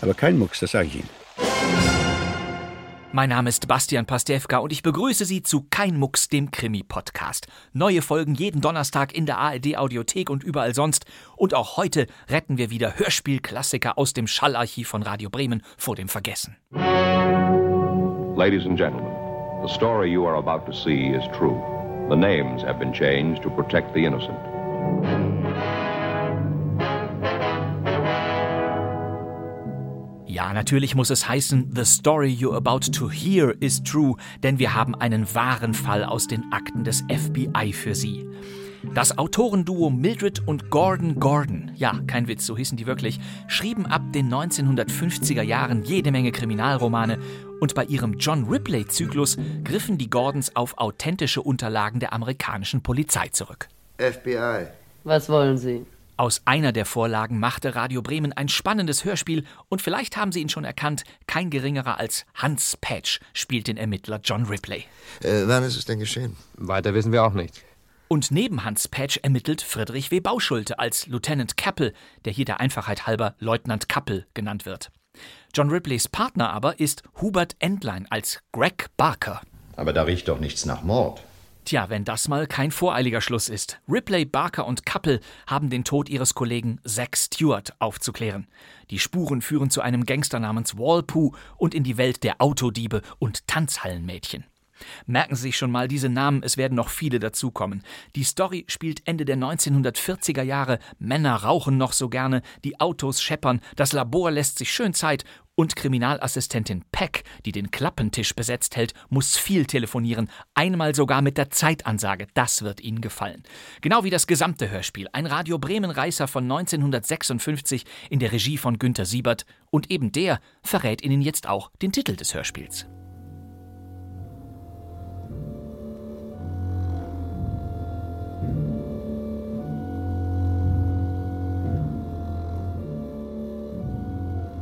Aber kein Mucks, das sage ich Ihnen. Mein Name ist Bastian Pastewka und ich begrüße Sie zu Kein Mucks, dem Krimi-Podcast. Neue Folgen jeden Donnerstag in der ARD-Audiothek und überall sonst. Und auch heute retten wir wieder Hörspielklassiker aus dem Schallarchiv von Radio Bremen vor dem Vergessen. Ladies and gentlemen, the story you are about to see is true. The names have been changed to protect the innocent. Ja, natürlich muss es heißen, The story you're about to hear is true, denn wir haben einen wahren Fall aus den Akten des FBI für Sie. Das Autorenduo Mildred und Gordon Gordon, ja, kein Witz, so hießen die wirklich, schrieben ab den 1950er Jahren jede Menge Kriminalromane und bei ihrem John Ripley-Zyklus griffen die Gordons auf authentische Unterlagen der amerikanischen Polizei zurück. FBI. Was wollen Sie? Aus einer der Vorlagen machte Radio Bremen ein spannendes Hörspiel und vielleicht haben Sie ihn schon erkannt, kein geringerer als Hans Patch spielt den Ermittler John Ripley. Äh, wann ist es denn geschehen? Weiter wissen wir auch nicht. Und neben Hans Patch ermittelt Friedrich W. Bauschulte als Lieutenant Kappel, der hier der Einfachheit halber Leutnant Kappel genannt wird. John Ripleys Partner aber ist Hubert Entlein als Greg Barker. Aber da riecht doch nichts nach Mord. Tja, wenn das mal kein voreiliger Schluss ist. Ripley, Barker und Kappel haben den Tod ihres Kollegen Zack Stewart aufzuklären. Die Spuren führen zu einem Gangster namens Walpoo und in die Welt der Autodiebe und Tanzhallenmädchen. Merken Sie sich schon mal diese Namen, es werden noch viele dazukommen. Die Story spielt Ende der 1940er Jahre, Männer rauchen noch so gerne, die Autos scheppern, das Labor lässt sich schön Zeit und Kriminalassistentin Peck, die den Klappentisch besetzt hält, muss viel telefonieren, einmal sogar mit der Zeitansage, das wird Ihnen gefallen. Genau wie das gesamte Hörspiel, ein Radio Bremen-Reißer von 1956 in der Regie von Günter Siebert und eben der verrät Ihnen jetzt auch den Titel des Hörspiels.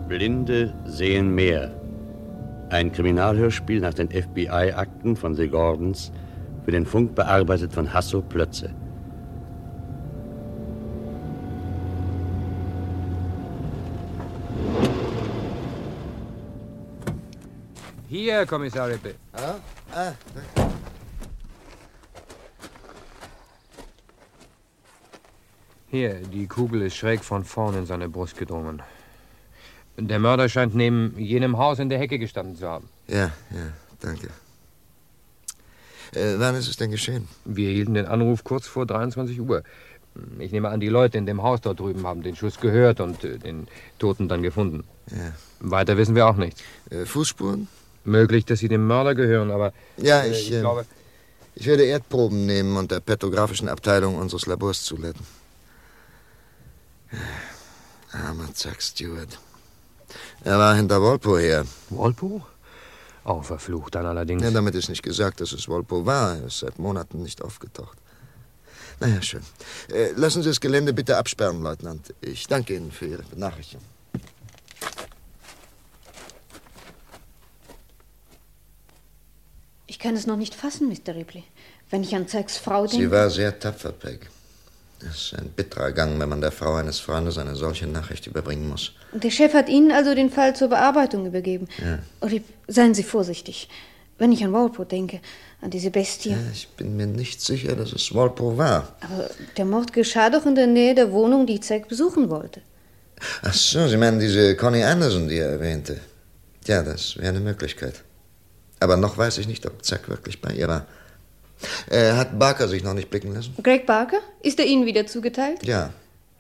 Blinde sehen mehr. Ein Kriminalhörspiel nach den FBI-Akten von The Gordons, für den Funk bearbeitet von Hasso Plötze. Hier, Kommissar Rippe. Ah, ah, Hier, die Kugel ist schräg von vorn in seine Brust gedrungen. Der Mörder scheint neben jenem Haus in der Hecke gestanden zu haben. Ja, ja, danke. Äh, wann ist es denn geschehen? Wir hielten den Anruf kurz vor 23 Uhr. Ich nehme an, die Leute in dem Haus dort drüben haben den Schuss gehört und äh, den Toten dann gefunden. Ja. Weiter wissen wir auch nicht. Äh, Fußspuren? Möglich, dass sie dem Mörder gehören, aber. Ja, äh, ich, ich äh, glaube. Ich werde Erdproben nehmen und der petrographischen Abteilung unseres Labors zuleiten. Armer Zack Stewart. Er war hinter Walpo her. Walpo? Oh, verflucht dann allerdings. Ja, damit ist nicht gesagt, dass es Walpo war. Er ist seit Monaten nicht aufgetaucht. Naja, schön. Äh, lassen Sie das Gelände bitte absperren, Leutnant. Ich danke Ihnen für Ihre Benachrichtigung. Ich kann es noch nicht fassen, Mr. Ripley. Wenn ich an Zacks Frau denke. Sie war sehr tapfer, Peg. Es ist ein bitterer Gang, wenn man der Frau eines Freundes eine solche Nachricht überbringen muss. Der Chef hat Ihnen also den Fall zur Bearbeitung übergeben. Ja. Olip, seien Sie vorsichtig. Wenn ich an Walpole denke, an diese Bestie. Ja, ich bin mir nicht sicher, dass es Walpole war. Aber der Mord geschah doch in der Nähe der Wohnung, die Zack besuchen wollte. Ach so, Sie meinen diese Connie Anderson, die er erwähnte. Ja, das wäre eine Möglichkeit. Aber noch weiß ich nicht, ob Zack wirklich bei ihr war. Äh, hat Barker sich noch nicht blicken lassen? Greg Barker? Ist er Ihnen wieder zugeteilt? Ja,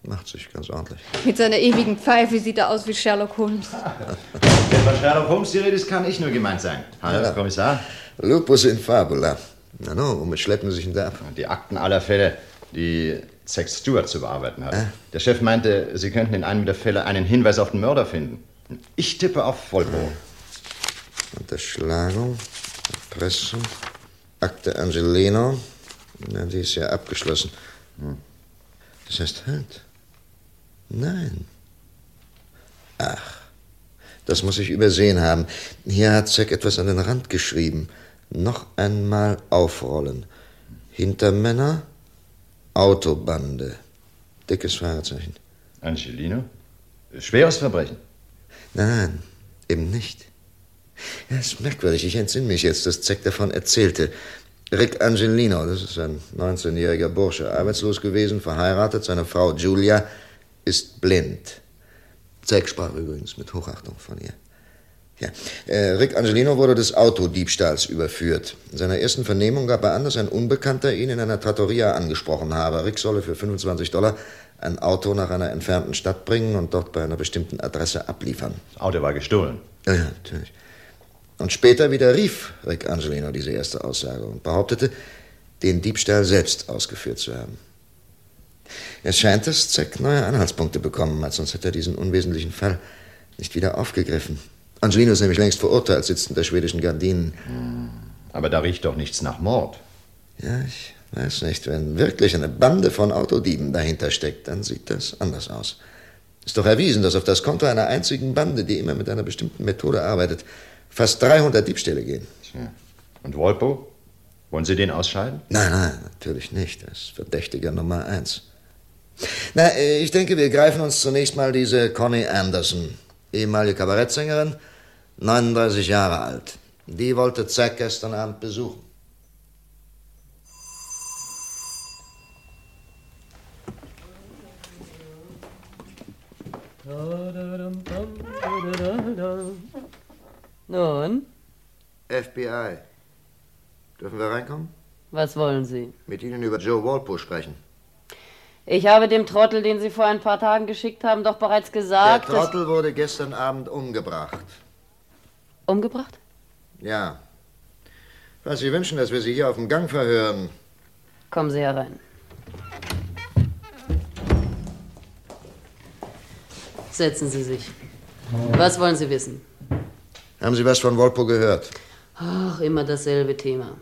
macht sich ganz ordentlich. Mit seiner ewigen Pfeife sieht er aus wie Sherlock Holmes. Wenn von Sherlock Holmes die Rede ist, kann ich nur gemeint sein. Hallo, Herr Kommissar. Lupus in fabula. Na no, womit schleppen Sie sich denn da ab? Die Akten aller Fälle, die Zack Stewart zu bearbeiten hat. Äh? Der Chef meinte, Sie könnten in einem der Fälle einen Hinweis auf den Mörder finden. Ich tippe auf Volpo. Unterschlagung, Erpressung, Akte Angelino. Na, die ist ja abgeschlossen. Das heißt halt. Nein. Ach, das muss ich übersehen haben. Hier hat Zack etwas an den Rand geschrieben. Noch einmal aufrollen. Hintermänner, Autobande. Dickes Fahrzeichen. Angelino? Schweres Verbrechen. Nein, eben nicht. Ja, ist merkwürdig. Ich entsinne mich jetzt, dass Zack davon erzählte. Rick Angelino, das ist ein 19-jähriger Bursche, arbeitslos gewesen, verheiratet. Seine Frau Julia ist blind. Zack sprach übrigens mit Hochachtung von ihr. Ja, äh, Rick Angelino wurde des Autodiebstahls überführt. In seiner ersten Vernehmung gab er an, dass ein Unbekannter ihn in einer Trattoria angesprochen habe. Rick solle für 25 Dollar ein Auto nach einer entfernten Stadt bringen und dort bei einer bestimmten Adresse abliefern. Das Auto war gestohlen. Ja, natürlich. Und später widerrief Rick Angelino diese erste Aussage und behauptete, den Diebstahl selbst ausgeführt zu haben. Es scheint, dass Zack neue Anhaltspunkte bekommen hat, sonst hätte er diesen unwesentlichen Fall nicht wieder aufgegriffen. Angelino ist nämlich längst verurteilt, sitzt in der schwedischen Gardinen. Aber da riecht doch nichts nach Mord. Ja, ich weiß nicht. Wenn wirklich eine Bande von Autodieben dahinter steckt, dann sieht das anders aus. Ist doch erwiesen, dass auf das Konto einer einzigen Bande, die immer mit einer bestimmten Methode arbeitet, fast 300 Diebstähle gehen. Tja. Und Wolpo? Wollen Sie den ausscheiden? Nein, nein, natürlich nicht. Das ist Verdächtiger Nummer eins. Na, äh, ich denke, wir greifen uns zunächst mal diese Connie Anderson, ehemalige Kabarettsängerin, 39 Jahre alt. Die wollte Zack gestern Abend besuchen. Nun, FBI. Dürfen wir reinkommen? was wollen Sie? Mit Ihnen über Joe Walpole sprechen. Ich habe dem Trottel, den Sie vor ein paar Tagen geschickt haben, doch bereits Der gesagt, dass... Trottel wurde gestern Abend umgebracht. Umgebracht? Ja. Falls Sie wünschen, dass wir Sie hier auf dem Gang verhören. Kommen Sie herein. Setzen Sie sich. Was wollen Sie wissen? Haben Sie was von Walpole gehört? Ach, immer dasselbe Thema.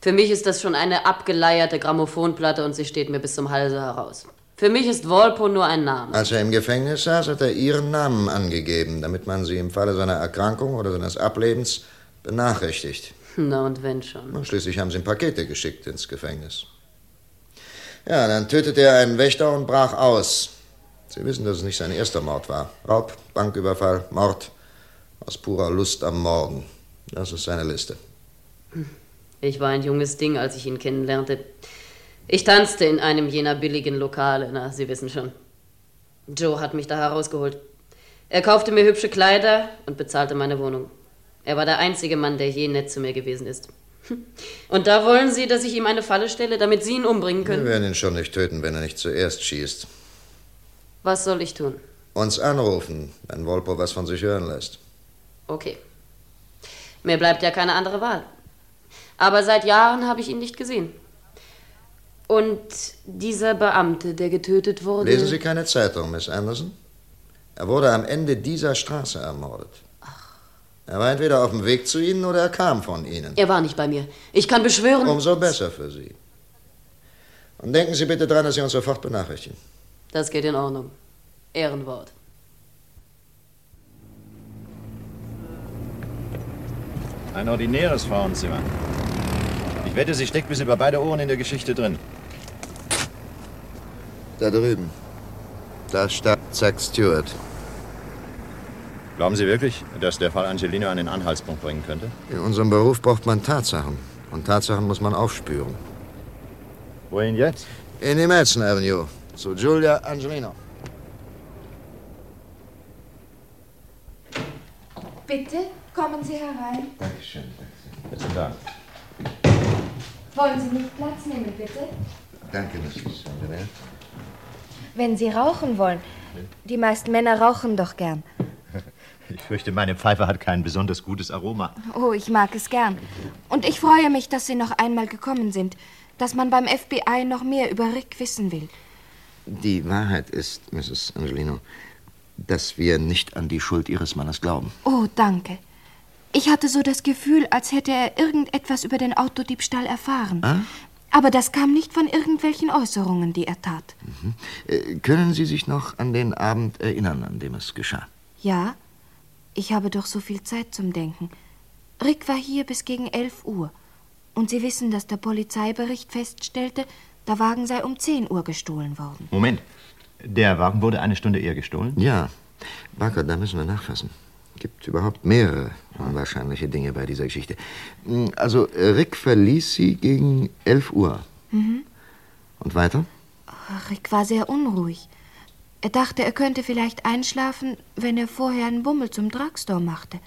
Für mich ist das schon eine abgeleierte Grammophonplatte und sie steht mir bis zum Halse heraus. Für mich ist Wolpo nur ein Name. Als er im Gefängnis saß, hat er Ihren Namen angegeben, damit man Sie im Falle seiner Erkrankung oder seines Ablebens benachrichtigt. Na und wenn schon. Und schließlich haben Sie ihm Pakete geschickt ins Gefängnis. Ja, dann tötete er einen Wächter und brach aus. Sie wissen, dass es nicht sein erster Mord war. Raub, Banküberfall, Mord. Aus purer Lust am Morden. Das ist seine Liste. Ich war ein junges Ding, als ich ihn kennenlernte. Ich tanzte in einem jener billigen Lokale, na, Sie wissen schon. Joe hat mich da herausgeholt. Er kaufte mir hübsche Kleider und bezahlte meine Wohnung. Er war der einzige Mann, der je nett zu mir gewesen ist. Und da wollen Sie, dass ich ihm eine Falle stelle, damit Sie ihn umbringen Wir können? werden ihn schon nicht töten, wenn er nicht zuerst schießt. Was soll ich tun? Uns anrufen, wenn Wolpo was von sich hören lässt. Okay. Mir bleibt ja keine andere Wahl. Aber seit Jahren habe ich ihn nicht gesehen. Und dieser Beamte, der getötet wurde. Lesen Sie keine Zeitung, Miss Anderson? Er wurde am Ende dieser Straße ermordet. Er war entweder auf dem Weg zu Ihnen oder er kam von Ihnen. Er war nicht bei mir. Ich kann beschwören. Umso besser für Sie. Und denken Sie bitte dran, dass Sie uns sofort benachrichtigen. Das geht in Ordnung. Ehrenwort. Ein ordinäres Frauenzimmer. Ich wette, sie steckt bis über beide Ohren in der Geschichte drin. Da drüben. Da starb Zack Stewart. Glauben Sie wirklich, dass der Fall Angelino einen Anhaltspunkt bringen könnte? In unserem Beruf braucht man Tatsachen. Und Tatsachen muss man aufspüren. Wohin jetzt? In die Madison Avenue. Zu Julia Angelino. Bitte, kommen Sie herein. Dankeschön. Besten Dank. Wollen Sie nicht Platz nehmen, bitte? Danke, Mrs. Angelino. Wenn Sie rauchen wollen. Die meisten Männer rauchen doch gern. Ich fürchte, meine Pfeife hat kein besonders gutes Aroma. Oh, ich mag es gern. Und ich freue mich, dass Sie noch einmal gekommen sind. Dass man beim FBI noch mehr über Rick wissen will. Die Wahrheit ist, Mrs. Angelino, dass wir nicht an die Schuld Ihres Mannes glauben. Oh, danke. Ich hatte so das Gefühl, als hätte er irgendetwas über den Autodiebstahl erfahren. Ah? Aber das kam nicht von irgendwelchen Äußerungen, die er tat. Mhm. Äh, können Sie sich noch an den Abend erinnern, an dem es geschah? Ja, ich habe doch so viel Zeit zum Denken. Rick war hier bis gegen 11 Uhr. Und Sie wissen, dass der Polizeibericht feststellte, der Wagen sei um 10 Uhr gestohlen worden. Moment. Der Wagen wurde eine Stunde eher gestohlen? Ja. Barker, da müssen wir nachfassen. Gibt überhaupt mehrere unwahrscheinliche Dinge bei dieser Geschichte. Hm, Also, Rick verließ sie gegen 11 Uhr. Mhm. Und weiter? Rick war sehr unruhig. Er dachte, er könnte vielleicht einschlafen, wenn er vorher einen Bummel zum Drugstore machte.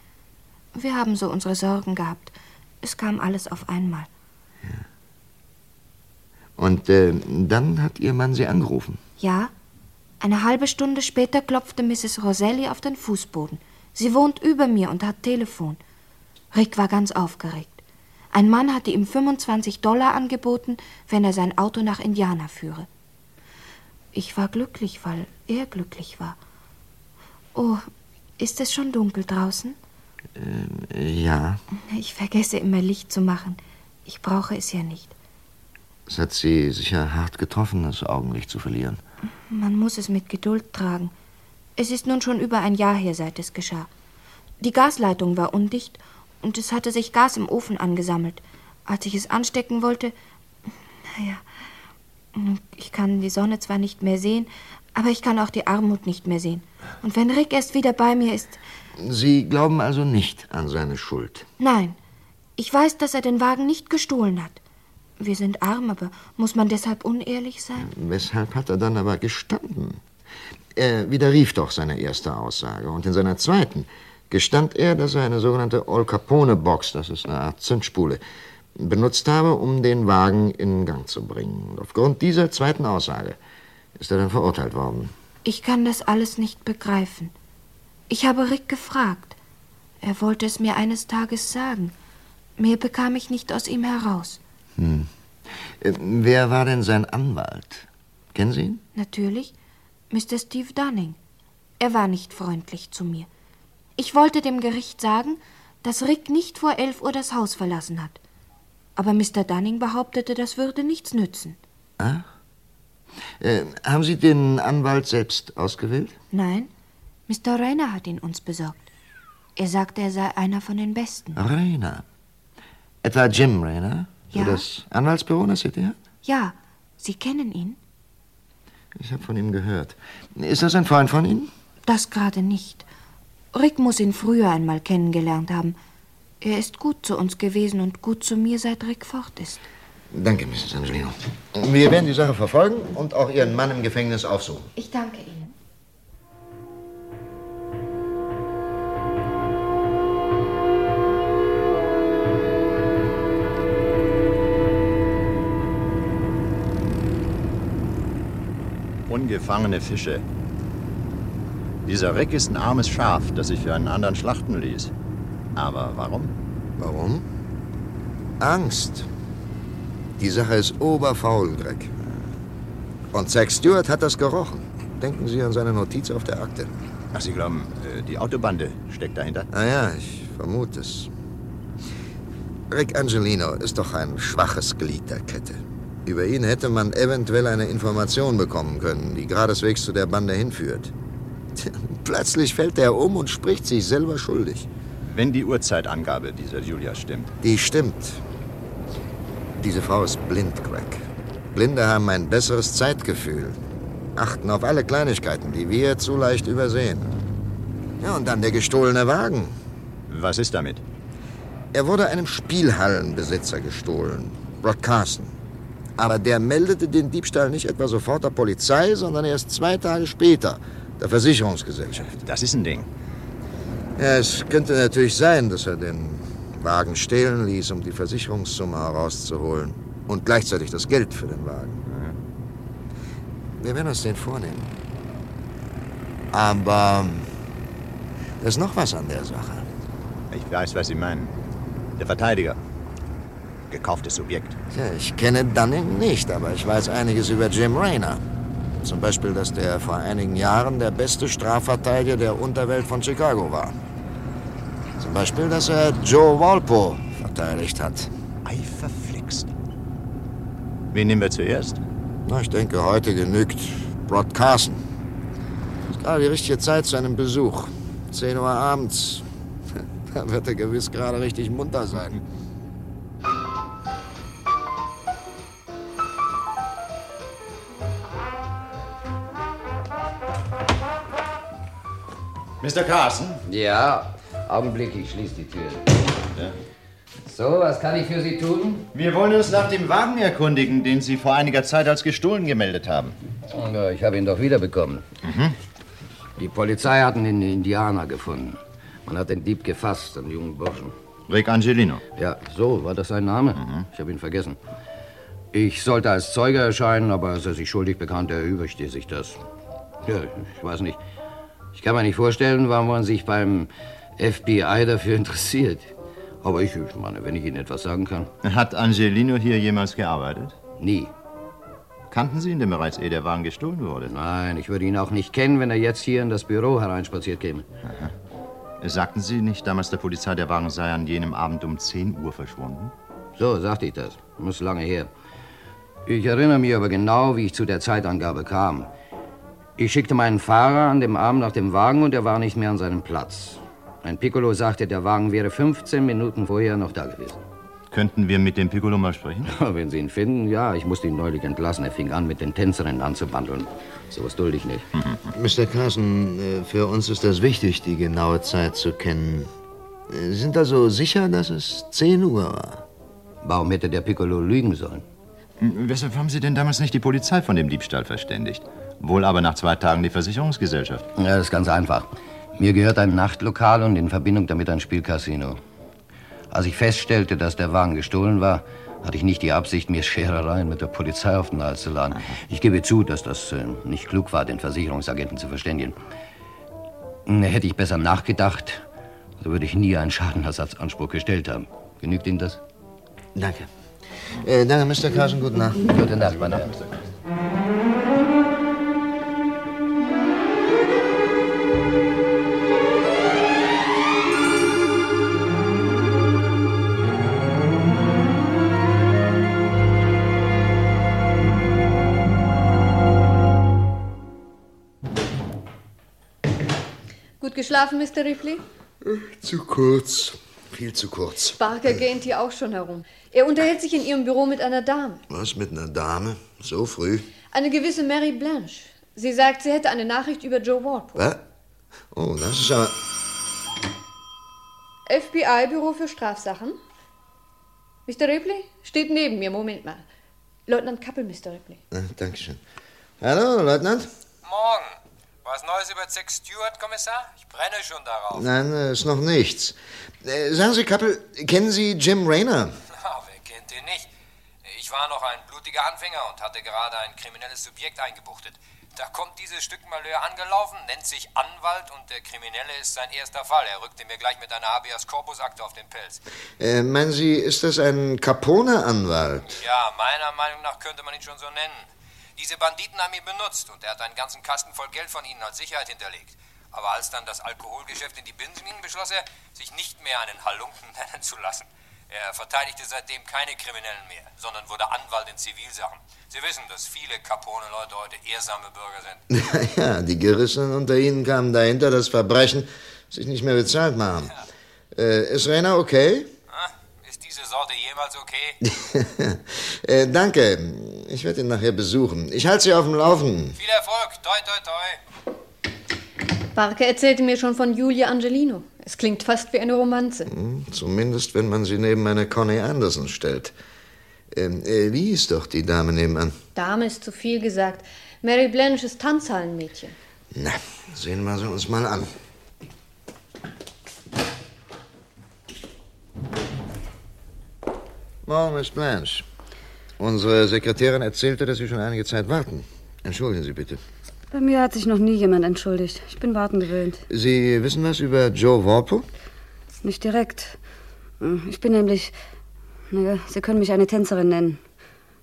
Wir haben so unsere Sorgen gehabt. Es kam alles auf einmal. Und äh, dann hat Ihr Mann Sie angerufen. Ja, eine halbe Stunde später klopfte Mrs. Roselli auf den Fußboden. Sie wohnt über mir und hat Telefon. Rick war ganz aufgeregt. Ein Mann hatte ihm 25 Dollar angeboten, wenn er sein Auto nach Indiana führe. Ich war glücklich, weil er glücklich war. Oh, ist es schon dunkel draußen? Äh, ja, Ich vergesse immer Licht zu machen. Ich brauche es ja nicht. es hat Sie sicher hart getroffen, das Augenlicht zu verlieren. Man muss es mit Geduld tragen. Es ist nun schon über ein Jahr her, seit es geschah. Die Gasleitung war undicht und es hatte sich Gas im Ofen angesammelt. Als ich es anstecken wollte, naja, ich kann die Sonne zwar nicht mehr sehen, aber ich kann auch die Armut nicht mehr sehen. Und wenn Rick erst wieder bei mir ist, Sie glauben also nicht an seine Schuld. nein, ich weiß, dass er den Wagen nicht gestohlen hat. Wir sind arm, aber muss man deshalb unehrlich sein? Weshalb hat er dann aber gestanden? Er widerrief doch seine erste Aussage. Und in seiner zweiten gestand er, dass er eine sogenannte Al Capone-Box, das ist eine Art Zündspule, benutzt habe, um den Wagen in Gang zu bringen. Und aufgrund dieser zweiten Aussage ist er dann verurteilt worden. Ich kann das alles nicht begreifen. Ich habe Rick gefragt. Er wollte es mir eines Tages sagen. Mehr bekam ich nicht aus ihm heraus. Hm. Äh, Wer war denn sein Anwalt? Kennen Sie ihn? Natürlich, Mr. Steve Dunning. Er war nicht freundlich zu mir. Ich wollte dem Gericht sagen, dass Rick nicht vor elf Uhr das Haus verlassen hat. Aber Mr. Dunning behauptete, das würde nichts nützen. Ah? Äh, haben Sie den Anwalt selbst ausgewählt? Nein, Mr. Rayner hat ihn uns besorgt. Er sagte, er sei einer von den Besten. Rainer. Etwa Jim Rainer? Ja. das Anwaltsbüro in der City? hat? Ja, Sie kennen ihn? Ich habe von ihm gehört. Ist das ein Freund von Ihnen? Das gerade nicht. Rick muss ihn früher einmal kennengelernt haben. Er ist gut zu uns gewesen und gut zu mir, seit Rick fort ist. Danke, Mrs. Angelino. Wir werden die Sache verfolgen und auch Ihren Mann im Gefängnis aufsuchen. Ich danke Ihnen. Ungefangene Fische. Dieser Rick ist ein armes Schaf, das sich für einen anderen schlachten ließ. Aber warum? Warum? Angst. Die Sache ist oberfaul, Greg. Und Zack Stewart hat das gerochen. Denken Sie an seine Notiz auf der Akte. Ach, Sie glauben, äh, die Autobande steckt dahinter? Ah ja, ich vermute es. Rick Angelino ist doch ein schwaches Glied der Kette. Über ihn hätte man eventuell eine Information bekommen können, die geradeswegs zu der Bande hinführt. Plötzlich fällt er um und spricht sich selber schuldig. Wenn die Uhrzeitangabe dieser Julia stimmt. Die stimmt. Diese Frau ist blind, Greg. Blinde haben ein besseres Zeitgefühl. Achten auf alle Kleinigkeiten, die wir zu leicht übersehen. Ja, und dann der gestohlene Wagen. Was ist damit? Er wurde einem Spielhallenbesitzer gestohlen, Rod Carson. Aber der meldete den Diebstahl nicht etwa sofort der Polizei, sondern erst zwei Tage später der Versicherungsgesellschaft. Das ist ein Ding. Ja, es könnte natürlich sein, dass er den Wagen stehlen ließ, um die Versicherungssumme herauszuholen. Und gleichzeitig das Geld für den Wagen. Wir werden uns den vornehmen. Aber da ist noch was an der Sache. Ich weiß, was Sie meinen. Der Verteidiger. Gekauftes Subjekt. Tja, ich kenne Dunning nicht, aber ich weiß einiges über Jim Rayner. Zum Beispiel, dass der vor einigen Jahren der beste Strafverteidiger der Unterwelt von Chicago war. Zum Beispiel, dass er Joe Walpo verteidigt hat. Ei, verflixt. Wen nehmen wir zuerst? Na, ich denke, heute genügt Rod Carson. Ist gerade die richtige Zeit zu einem Besuch. 10 Uhr abends. Da wird er gewiss gerade richtig munter sein. Mr. Carson? Ja, Augenblick, ich schließe die Tür. Ja. So, was kann ich für Sie tun? Wir wollen uns nach dem Wagen erkundigen, den Sie vor einiger Zeit als gestohlen gemeldet haben. Ja, ich habe ihn doch wiederbekommen. Mhm. Die Polizei hat einen Indianer gefunden. Man hat den Dieb gefasst, einen jungen Burschen. Rick Angelino. Ja, so war das sein Name. Mhm. Ich habe ihn vergessen. Ich sollte als Zeuge erscheinen, aber als er sich schuldig bekannte, erübrigte sich das. Ja, ich weiß nicht. Ich kann mir nicht vorstellen, warum man sich beim FBI dafür interessiert. Aber ich, ich meine, wenn ich Ihnen etwas sagen kann. Hat Angelino hier jemals gearbeitet? Nie. Kannten Sie ihn denn bereits, ehe der Wagen gestohlen wurde? Nein, ich würde ihn auch nicht kennen, wenn er jetzt hier in das Büro hereinspaziert käme. Aha. Sagten Sie nicht damals der Polizei, der Wagen sei an jenem Abend um 10 Uhr verschwunden? So sagte ich das. Muss lange her. Ich erinnere mich aber genau, wie ich zu der Zeitangabe kam. Ich schickte meinen Fahrer an dem Abend nach dem Wagen und er war nicht mehr an seinem Platz. Ein Piccolo sagte, der Wagen wäre 15 Minuten vorher noch da gewesen. Könnten wir mit dem Piccolo mal sprechen? Wenn Sie ihn finden, ja. Ich musste ihn neulich entlassen. Er fing an, mit den Tänzerinnen anzubandeln. Sowas dulde ich nicht. Mr. Carson, äh, für uns ist das wichtig, die genaue Zeit zu kennen. Äh, Sie sind also sicher, dass es 10 Uhr war? Warum hätte der Piccolo lügen sollen? Hm, Weshalb haben Sie denn damals nicht die Polizei von dem Diebstahl verständigt? Wohl aber nach zwei Tagen die Versicherungsgesellschaft. Ja, das ist ganz einfach. Mir gehört ein Nachtlokal und in Verbindung damit ein Spielcasino. Als ich feststellte, dass der Wagen gestohlen war, hatte ich nicht die Absicht, mir Scherereien mit der Polizei auf den Hals zu laden. Ich gebe zu, dass das äh, nicht klug war, den Versicherungsagenten zu verständigen. Hm, Hätte ich besser nachgedacht, so würde ich nie einen Schadenersatzanspruch gestellt haben. Genügt Ihnen das? Danke. Äh, danke, Mr. Carson. Gute Nacht. Gute Nacht, meine Herren. Geschlafen, Mr. Ripley? Zu kurz. Viel zu kurz. Barker gähnt hier auch schon herum. Er unterhält sich in Ihrem Büro mit einer Dame. Was mit einer Dame? So früh? Eine gewisse Mary Blanche. Sie sagt, sie hätte eine Nachricht über Joe Walpole. Was? Oh, das ist aber... FBI-Büro für Strafsachen? Mr. Ripley? Steht neben mir. Moment mal. Leutnant Kappel, Mr. Ripley. Äh, Dankeschön. Hallo, Leutnant? Morgen. Was Neues über Zack Stewart, Kommissar? Ich brenne schon darauf. Nein, äh, ist noch nichts. Äh, sagen Sie, Kappel, kennen Sie Jim Rayner? Na, wer kennt den nicht? Ich war noch ein blutiger Anfänger und hatte gerade ein kriminelles Subjekt eingebuchtet. Da kommt dieses Stück Malheur angelaufen, nennt sich Anwalt und der Kriminelle ist sein erster Fall. Er rückte mir gleich mit einer habeas corpus Akte auf den Pelz. Äh, meinen Sie, ist das ein Capone-Anwalt? Ja, meiner Meinung nach könnte man ihn schon so nennen. Diese Banditen haben ihn benutzt und er hat einen ganzen Kasten voll Geld von ihnen als Sicherheit hinterlegt. Aber als dann das Alkoholgeschäft in die Binsen ging, beschloss er, sich nicht mehr einen Halunken nennen zu lassen. Er verteidigte seitdem keine Kriminellen mehr, sondern wurde Anwalt in Zivilsachen. Sie wissen, dass viele Capone-Leute heute ehrsame Bürger sind. ja, die Gerissenen unter Ihnen kamen dahinter, dass Verbrechen sich nicht mehr bezahlt machen. Äh, ist Rayner okay? Ist diese Sorte jemals okay? äh, danke. Ich werde ihn nachher besuchen. Ich halte Sie auf dem Laufenden. Viel Erfolg, toi, toi, toi. Barker erzählte mir schon von Julia Angelino. Es klingt fast wie eine Romanze. Hm, Zumindest, wenn man sie neben eine Connie Anderson stellt. Ähm, äh, wie ist doch die Dame nebenan? Dame ist zu viel gesagt. Mary Blanche ist Tanzhallenmädchen. Na, sehen wir sie uns mal an. Morgen, Miss Blanche. Unsere Sekretärin erzählte, dass Sie schon einige Zeit warten. Entschuldigen Sie bitte. Bei mir hat sich noch nie jemand entschuldigt. Ich bin warten gewöhnt. Sie wissen was über Joe Warpo? Nicht direkt. Ich bin nämlich. Naja, Sie können mich eine Tänzerin nennen.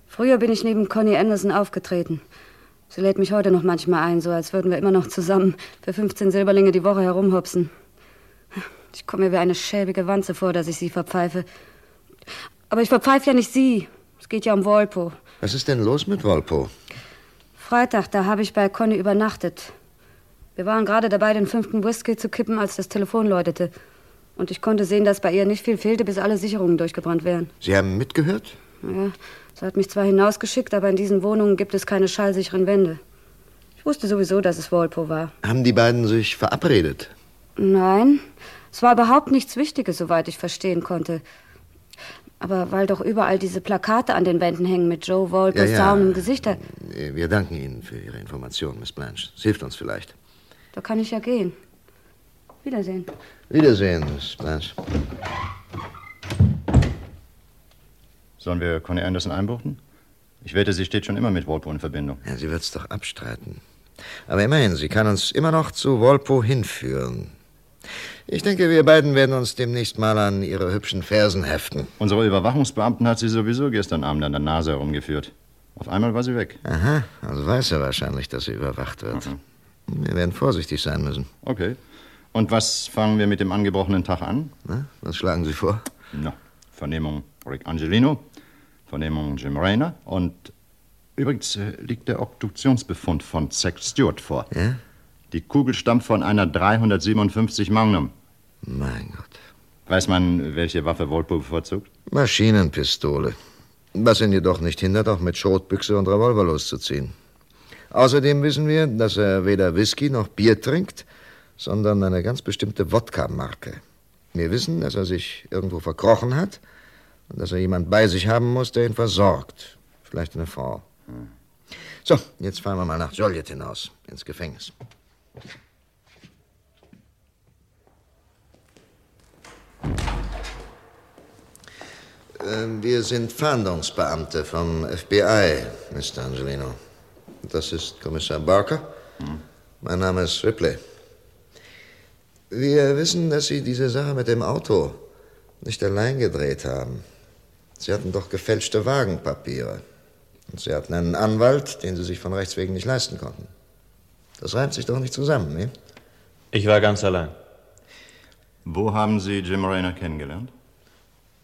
Früher bin ich neben Connie Anderson aufgetreten. Sie lädt mich heute noch manchmal ein, so als würden wir immer noch zusammen für 15 Silberlinge die Woche herumhopsen. Ich komme mir wie eine schäbige Wanze vor, dass ich sie verpfeife. Aber ich verpfeife ja nicht sie. Es geht ja um Wolpo. Was ist denn los mit Wolpo? Freitag, da habe ich bei Conny übernachtet. Wir waren gerade dabei, den fünften Whisky zu kippen, als das Telefon läutete. Und ich konnte sehen, dass bei ihr nicht viel fehlte, bis alle Sicherungen durchgebrannt wären. Sie haben mitgehört? Ja, sie hat mich zwar hinausgeschickt, aber in diesen Wohnungen gibt es keine schallsicheren Wände. Ich wusste sowieso, dass es Wolpo war. Haben die beiden sich verabredet? Nein, es war überhaupt nichts Wichtiges, soweit ich verstehen konnte. Aber weil doch überall diese Plakate an den Wänden hängen mit Joe Wolpers Ja, ja. saunem Gesicht, da, Wir danken Ihnen für Ihre Information, Miss Blanche. Es hilft uns vielleicht. da kann ich ja gehen. Wiedersehen. Wiedersehen, Miss Blanche. Sollen wir Conny Anderson einbuchten? Ich wette, sie steht schon immer mit Walpole in Verbindung. Ja, sie wird's doch abstreiten. Aber immerhin, sie kann uns immer noch zu Wolpo hinführen. Ich denke, wir beiden werden uns demnächst mal an ihre hübschen Fersen heften. Unsere Überwachungsbeamten hat sie sowieso gestern Abend an der Nase herumgeführt. Auf einmal war sie weg. Aha, also weiß er wahrscheinlich, dass sie überwacht wird. Wir werden vorsichtig sein müssen. Okay. Und was fangen wir mit dem angebrochenen Tag an? Na, was schlagen Sie vor? Na, Vernehmung Rick Angelino, Vernehmung Jim Rayner und übrigens äh, liegt der Obduktionsbefund von Zack Stewart vor. Ja? Die Kugel stammt von einer 357 Magnum. Mein Gott. Weiß man, welche Waffe Wolpo bevorzugt? Maschinenpistole. Was ihn jedoch nicht hindert, auch mit Schrotbüchse und Revolver loszuziehen. Außerdem wissen wir, dass er weder Whisky noch Bier trinkt, sondern eine ganz bestimmte Wodka-Marke. Wir wissen, dass er sich irgendwo verkrochen hat und dass er jemand bei sich haben muss, der ihn versorgt. Vielleicht eine Frau. So, jetzt fahren wir mal nach Joliet hinaus, ins Gefängnis. Ähm, Wir sind Fahndungsbeamte vom FBI, Mr. Angelino. Das ist Kommissar Barker. Mein Name ist Ripley. Wir wissen, dass Sie diese Sache mit dem Auto nicht allein gedreht haben. Sie hatten doch gefälschte Wagenpapiere. Und Sie hatten einen Anwalt, den Sie sich von Rechts wegen nicht leisten konnten. Das reimt sich doch nicht zusammen, ne? Ich war ganz allein. Wo haben Sie Jim Rayner kennengelernt?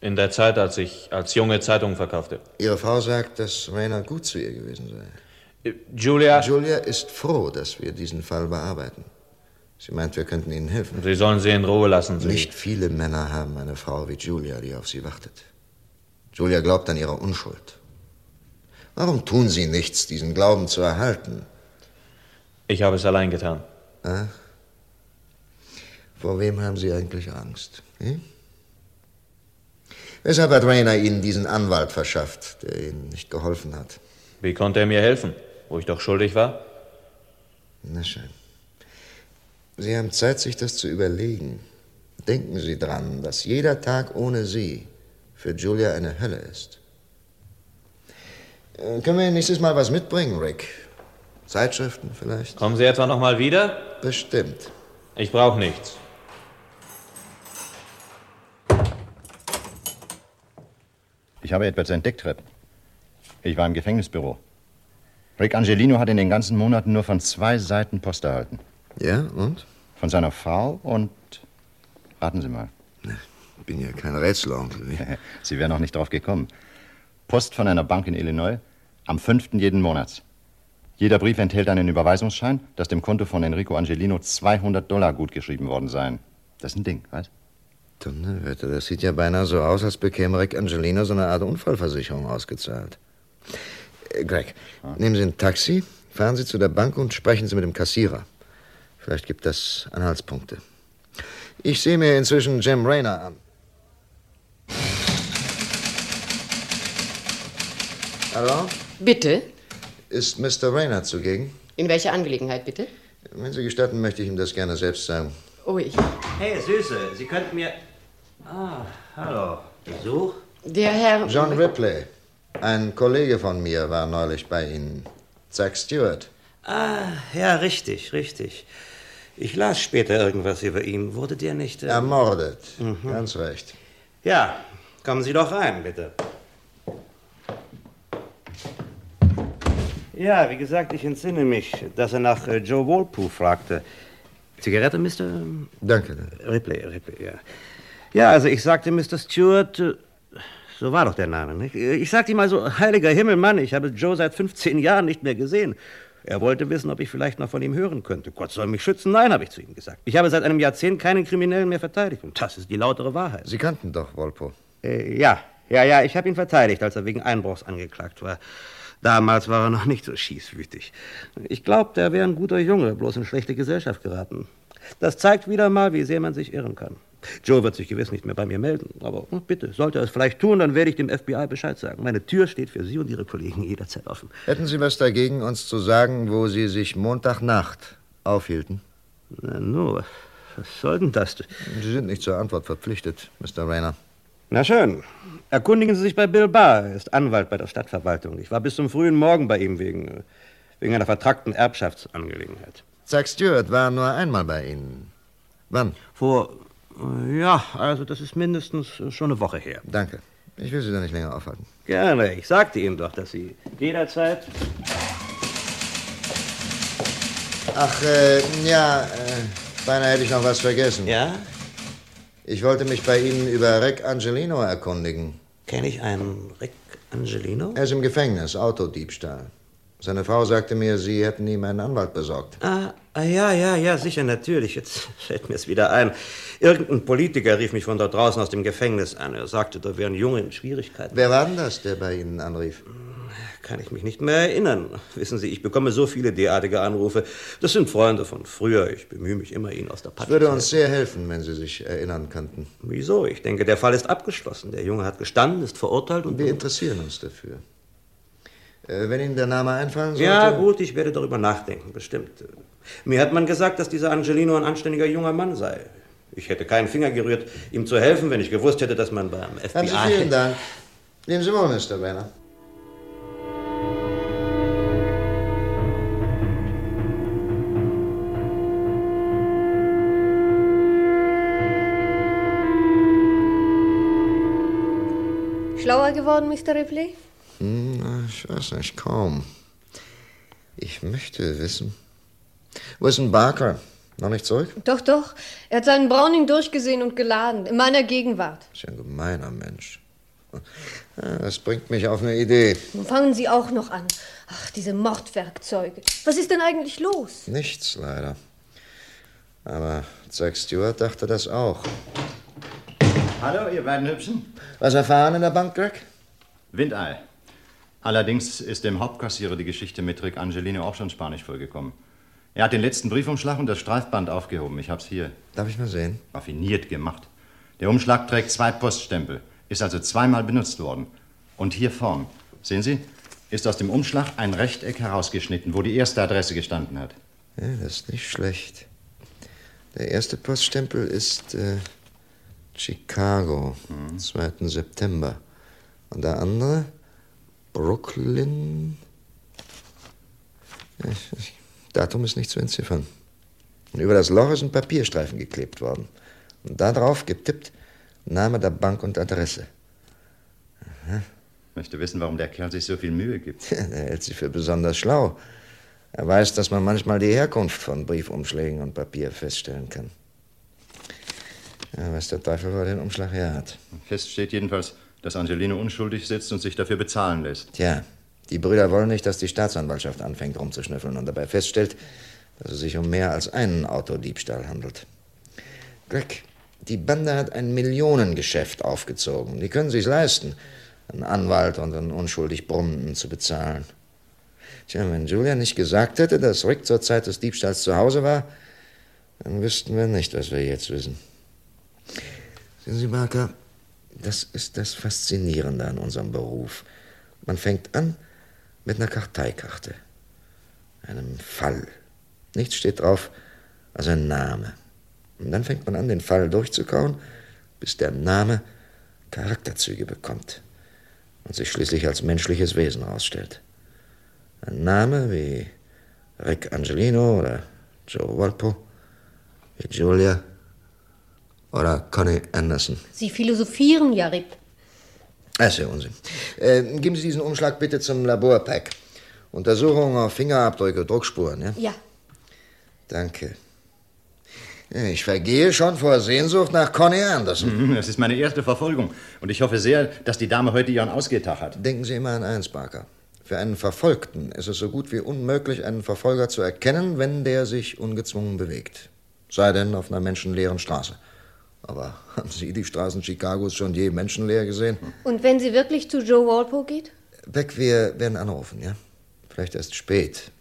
In der Zeit, als ich als junge Zeitung verkaufte. Ihre Frau sagt, dass Rainer gut zu ihr gewesen sei. Julia. Julia ist froh, dass wir diesen Fall bearbeiten. Sie meint, wir könnten Ihnen helfen. Sie sollen sie in Ruhe lassen. Sie. Nicht viele Männer haben eine Frau wie Julia, die auf sie wartet. Julia glaubt an ihre Unschuld. Warum tun Sie nichts, diesen Glauben zu erhalten? Ich habe es allein getan. Ach? Vor wem haben Sie eigentlich Angst? Hm? Weshalb hat Rainer Ihnen diesen Anwalt verschafft, der Ihnen nicht geholfen hat? Wie konnte er mir helfen, wo ich doch schuldig war? Na schön. Sie haben Zeit, sich das zu überlegen. Denken Sie dran, dass jeder Tag ohne Sie für Julia eine Hölle ist. Äh, können wir nächstes Mal was mitbringen, Rick? Zeitschriften vielleicht? Kommen Sie etwa noch mal wieder? Bestimmt. Ich brauche nichts. Ich habe etwas entdeckt, Rep. Ich war im Gefängnisbüro. Rick Angelino hat in den ganzen Monaten nur von zwei Seiten Post erhalten. Ja, und? Von seiner Frau und. Raten Sie mal. Ich bin ja kein Rätselonkel. Sie wären noch nicht drauf gekommen. Post von einer Bank in Illinois am 5. jeden Monats. Jeder Brief enthält einen Überweisungsschein, dass dem Konto von Enrico Angelino 200 Dollar gutgeschrieben worden seien. Das ist ein Ding, was? Donnerwetter, das sieht ja beinahe so aus, als bekäme Rick Angelino so eine Art Unfallversicherung ausgezahlt. Äh, Greg, nehmen Sie ein Taxi, fahren Sie zu der Bank und sprechen Sie mit dem Kassierer. Vielleicht gibt das Anhaltspunkte. Ich sehe mir inzwischen Jim Rayner an. Hallo? Bitte? Ist Mr. Rayner zugegen? In welcher Angelegenheit, bitte? Wenn Sie gestatten, möchte ich ihm das gerne selbst sagen. Oh, ich. Hey, Süße, Sie könnten mir. Ah, hallo. Besuch? Der Herr. John Ripley. Ein Kollege von mir war neulich bei Ihnen. Zack Stewart. Ah, ja, richtig, richtig. Ich las später irgendwas über ihn. Wurde der nicht. äh, Ermordet. Mhm. Ganz recht. Ja, kommen Sie doch rein, bitte. Ja, wie gesagt, ich entsinne mich, dass er nach äh, Joe Walpole fragte. Zigarette, Mr. Danke. Ripley, Ripley, ja. Ja, also ich sagte Mr. Stewart, äh, so war doch der Name, nicht? Ich sagte ihm also, heiliger Himmel, Mann, ich habe Joe seit 15 Jahren nicht mehr gesehen. Er wollte wissen, ob ich vielleicht noch von ihm hören könnte. Gott soll mich schützen. Nein, habe ich zu ihm gesagt. Ich habe seit einem Jahrzehnt keinen Kriminellen mehr verteidigt. Und das ist die lautere Wahrheit. Sie kannten doch Wolpo. Äh, ja, ja, ja, ich habe ihn verteidigt, als er wegen Einbruchs angeklagt war. Damals war er noch nicht so schießwütig. Ich glaubte, er wäre ein guter Junge, bloß in schlechte Gesellschaft geraten. Das zeigt wieder mal, wie sehr man sich irren kann. Joe wird sich gewiss nicht mehr bei mir melden, aber hm, bitte, sollte er es vielleicht tun, dann werde ich dem FBI Bescheid sagen. Meine Tür steht für Sie und Ihre Kollegen jederzeit offen. Hätten Sie was dagegen, uns zu sagen, wo Sie sich Montagnacht aufhielten? Na nur, was soll denn das? Sie sind nicht zur Antwort verpflichtet, Mr. Rayner. Na schön. Erkundigen Sie sich bei Bill Barr. Er ist Anwalt bei der Stadtverwaltung. Ich war bis zum frühen Morgen bei ihm wegen, wegen einer vertrackten Erbschaftsangelegenheit. Zack Stewart war nur einmal bei Ihnen. Wann? Vor, äh, ja, also das ist mindestens schon eine Woche her. Danke. Ich will Sie da nicht länger aufhalten. Gerne. Ich sagte Ihnen doch, dass Sie jederzeit... Ach, äh, ja, äh, beinahe hätte ich noch was vergessen. Ja? Ich wollte mich bei Ihnen über Rick Angelino erkundigen. Kenne ich einen Rick Angelino? Er ist im Gefängnis, Autodiebstahl. Seine Frau sagte mir, Sie hätten ihm einen Anwalt besorgt. Ah, ah, ja, ja, ja, sicher, natürlich. Jetzt fällt mir es wieder ein. Irgendein Politiker rief mich von dort draußen aus dem Gefängnis an. Er sagte, da wären Junge in Schwierigkeiten. Wer war denn das, der bei Ihnen anrief? Kann ich mich nicht mehr erinnern. Wissen Sie, ich bekomme so viele derartige Anrufe. Das sind Freunde von früher. Ich bemühe mich immer, Ihnen aus der Patsche Es würde zu uns sehr helfen, wenn Sie sich erinnern könnten. Wieso? Ich denke, der Fall ist abgeschlossen. Der Junge hat gestanden, ist verurteilt und... Wir interessieren uns dafür. Äh, wenn Ihnen der Name einfallen sollte... Ja, gut, ich werde darüber nachdenken, bestimmt. Mir hat man gesagt, dass dieser Angelino ein anständiger junger Mann sei. Ich hätte keinen Finger gerührt, ihm zu helfen, wenn ich gewusst hätte, dass man beim FBI... Haben Sie vielen Dank. Nehmen Sie wohl, Mr. Banner. Schlauer geworden, Mr. Ripley? Hm, ich weiß nicht, kaum. Ich möchte wissen. Wo ist denn Barker? Noch nicht zurück? Doch, doch. Er hat seinen Browning durchgesehen und geladen. In meiner Gegenwart. Ist ja ein gemeiner Mensch. Das bringt mich auf eine Idee. Nun fangen Sie auch noch an. Ach, diese Mordwerkzeuge. Was ist denn eigentlich los? Nichts, leider. Aber Zack Stewart dachte das auch. Hallo, ihr beiden Hübschen. Was erfahren in der Bank, Greg? Windei. Allerdings ist dem Hauptkassierer die Geschichte mit Rick Angelino auch schon spanisch vorgekommen. Er hat den letzten Briefumschlag und das Streifband aufgehoben. Ich hab's hier. Darf ich mal sehen? Raffiniert gemacht. Der Umschlag trägt zwei Poststempel, ist also zweimal benutzt worden. Und hier vorn, sehen Sie, ist aus dem Umschlag ein Rechteck herausgeschnitten, wo die erste Adresse gestanden hat. Ja, das ist nicht schlecht. Der erste Poststempel ist äh, Chicago, 2. September. Und der andere Brooklyn. Ja, ich- ich- Datum ist nicht zu entziffern. Und über das Loch ist ein Papierstreifen geklebt worden. Und da drauf getippt Name der Bank und Adresse. Aha. Möchte wissen, warum der Kerl sich so viel Mühe gibt. Er hält sich für besonders schlau. Er weiß, dass man manchmal die Herkunft von Briefumschlägen und Papier feststellen kann. Ja, weiß der Teufel, wo er den Umschlag her hat. Fest steht jedenfalls, dass Angelino unschuldig sitzt und sich dafür bezahlen lässt. Tja, die Brüder wollen nicht, dass die Staatsanwaltschaft anfängt rumzuschnüffeln und dabei feststellt, dass es sich um mehr als einen Autodiebstahl handelt. Greg, die Bande hat ein Millionengeschäft aufgezogen. Die können sich's leisten, einen Anwalt und einen unschuldig Brummenden zu bezahlen. Tja, wenn Julia nicht gesagt hätte, dass Rick zur Zeit des Diebstahls zu Hause war, dann wüssten wir nicht, was wir jetzt wissen. Sehen Sie, Barker, das ist das Faszinierende an unserem Beruf. Man fängt an mit einer Karteikarte, einem Fall. Nichts steht drauf als ein Name. Und dann fängt man an, den Fall durchzukauen, bis der Name Charakterzüge bekommt und sich schließlich als menschliches Wesen herausstellt. Ein Name wie Rick Angelino oder Joe Walpo, wie Julia oder Connie Anderson. Sie philosophieren ja, Rip. Das ist ja Unsinn. Äh, geben Sie diesen Umschlag bitte zum Laborpack. Untersuchung auf Fingerabdrücke, Druckspuren, ja? Ja. Danke. Ich vergehe schon vor Sehnsucht nach Conny Anderson. Mhm, Das ist meine erste Verfolgung. Und ich hoffe sehr, dass die Dame heute ihren Ausgehtag hat. Denken Sie immer an eins, Barker. Für einen Verfolgten ist es so gut wie unmöglich, einen Verfolger zu erkennen, wenn der sich ungezwungen bewegt. Sei denn auf einer menschenleeren Straße. Aber haben Sie die Straßen Chicagos schon je menschenleer gesehen? Und wenn sie wirklich zu Joe Walpole geht? Beck, wir werden anrufen, ja? Vielleicht erst spät.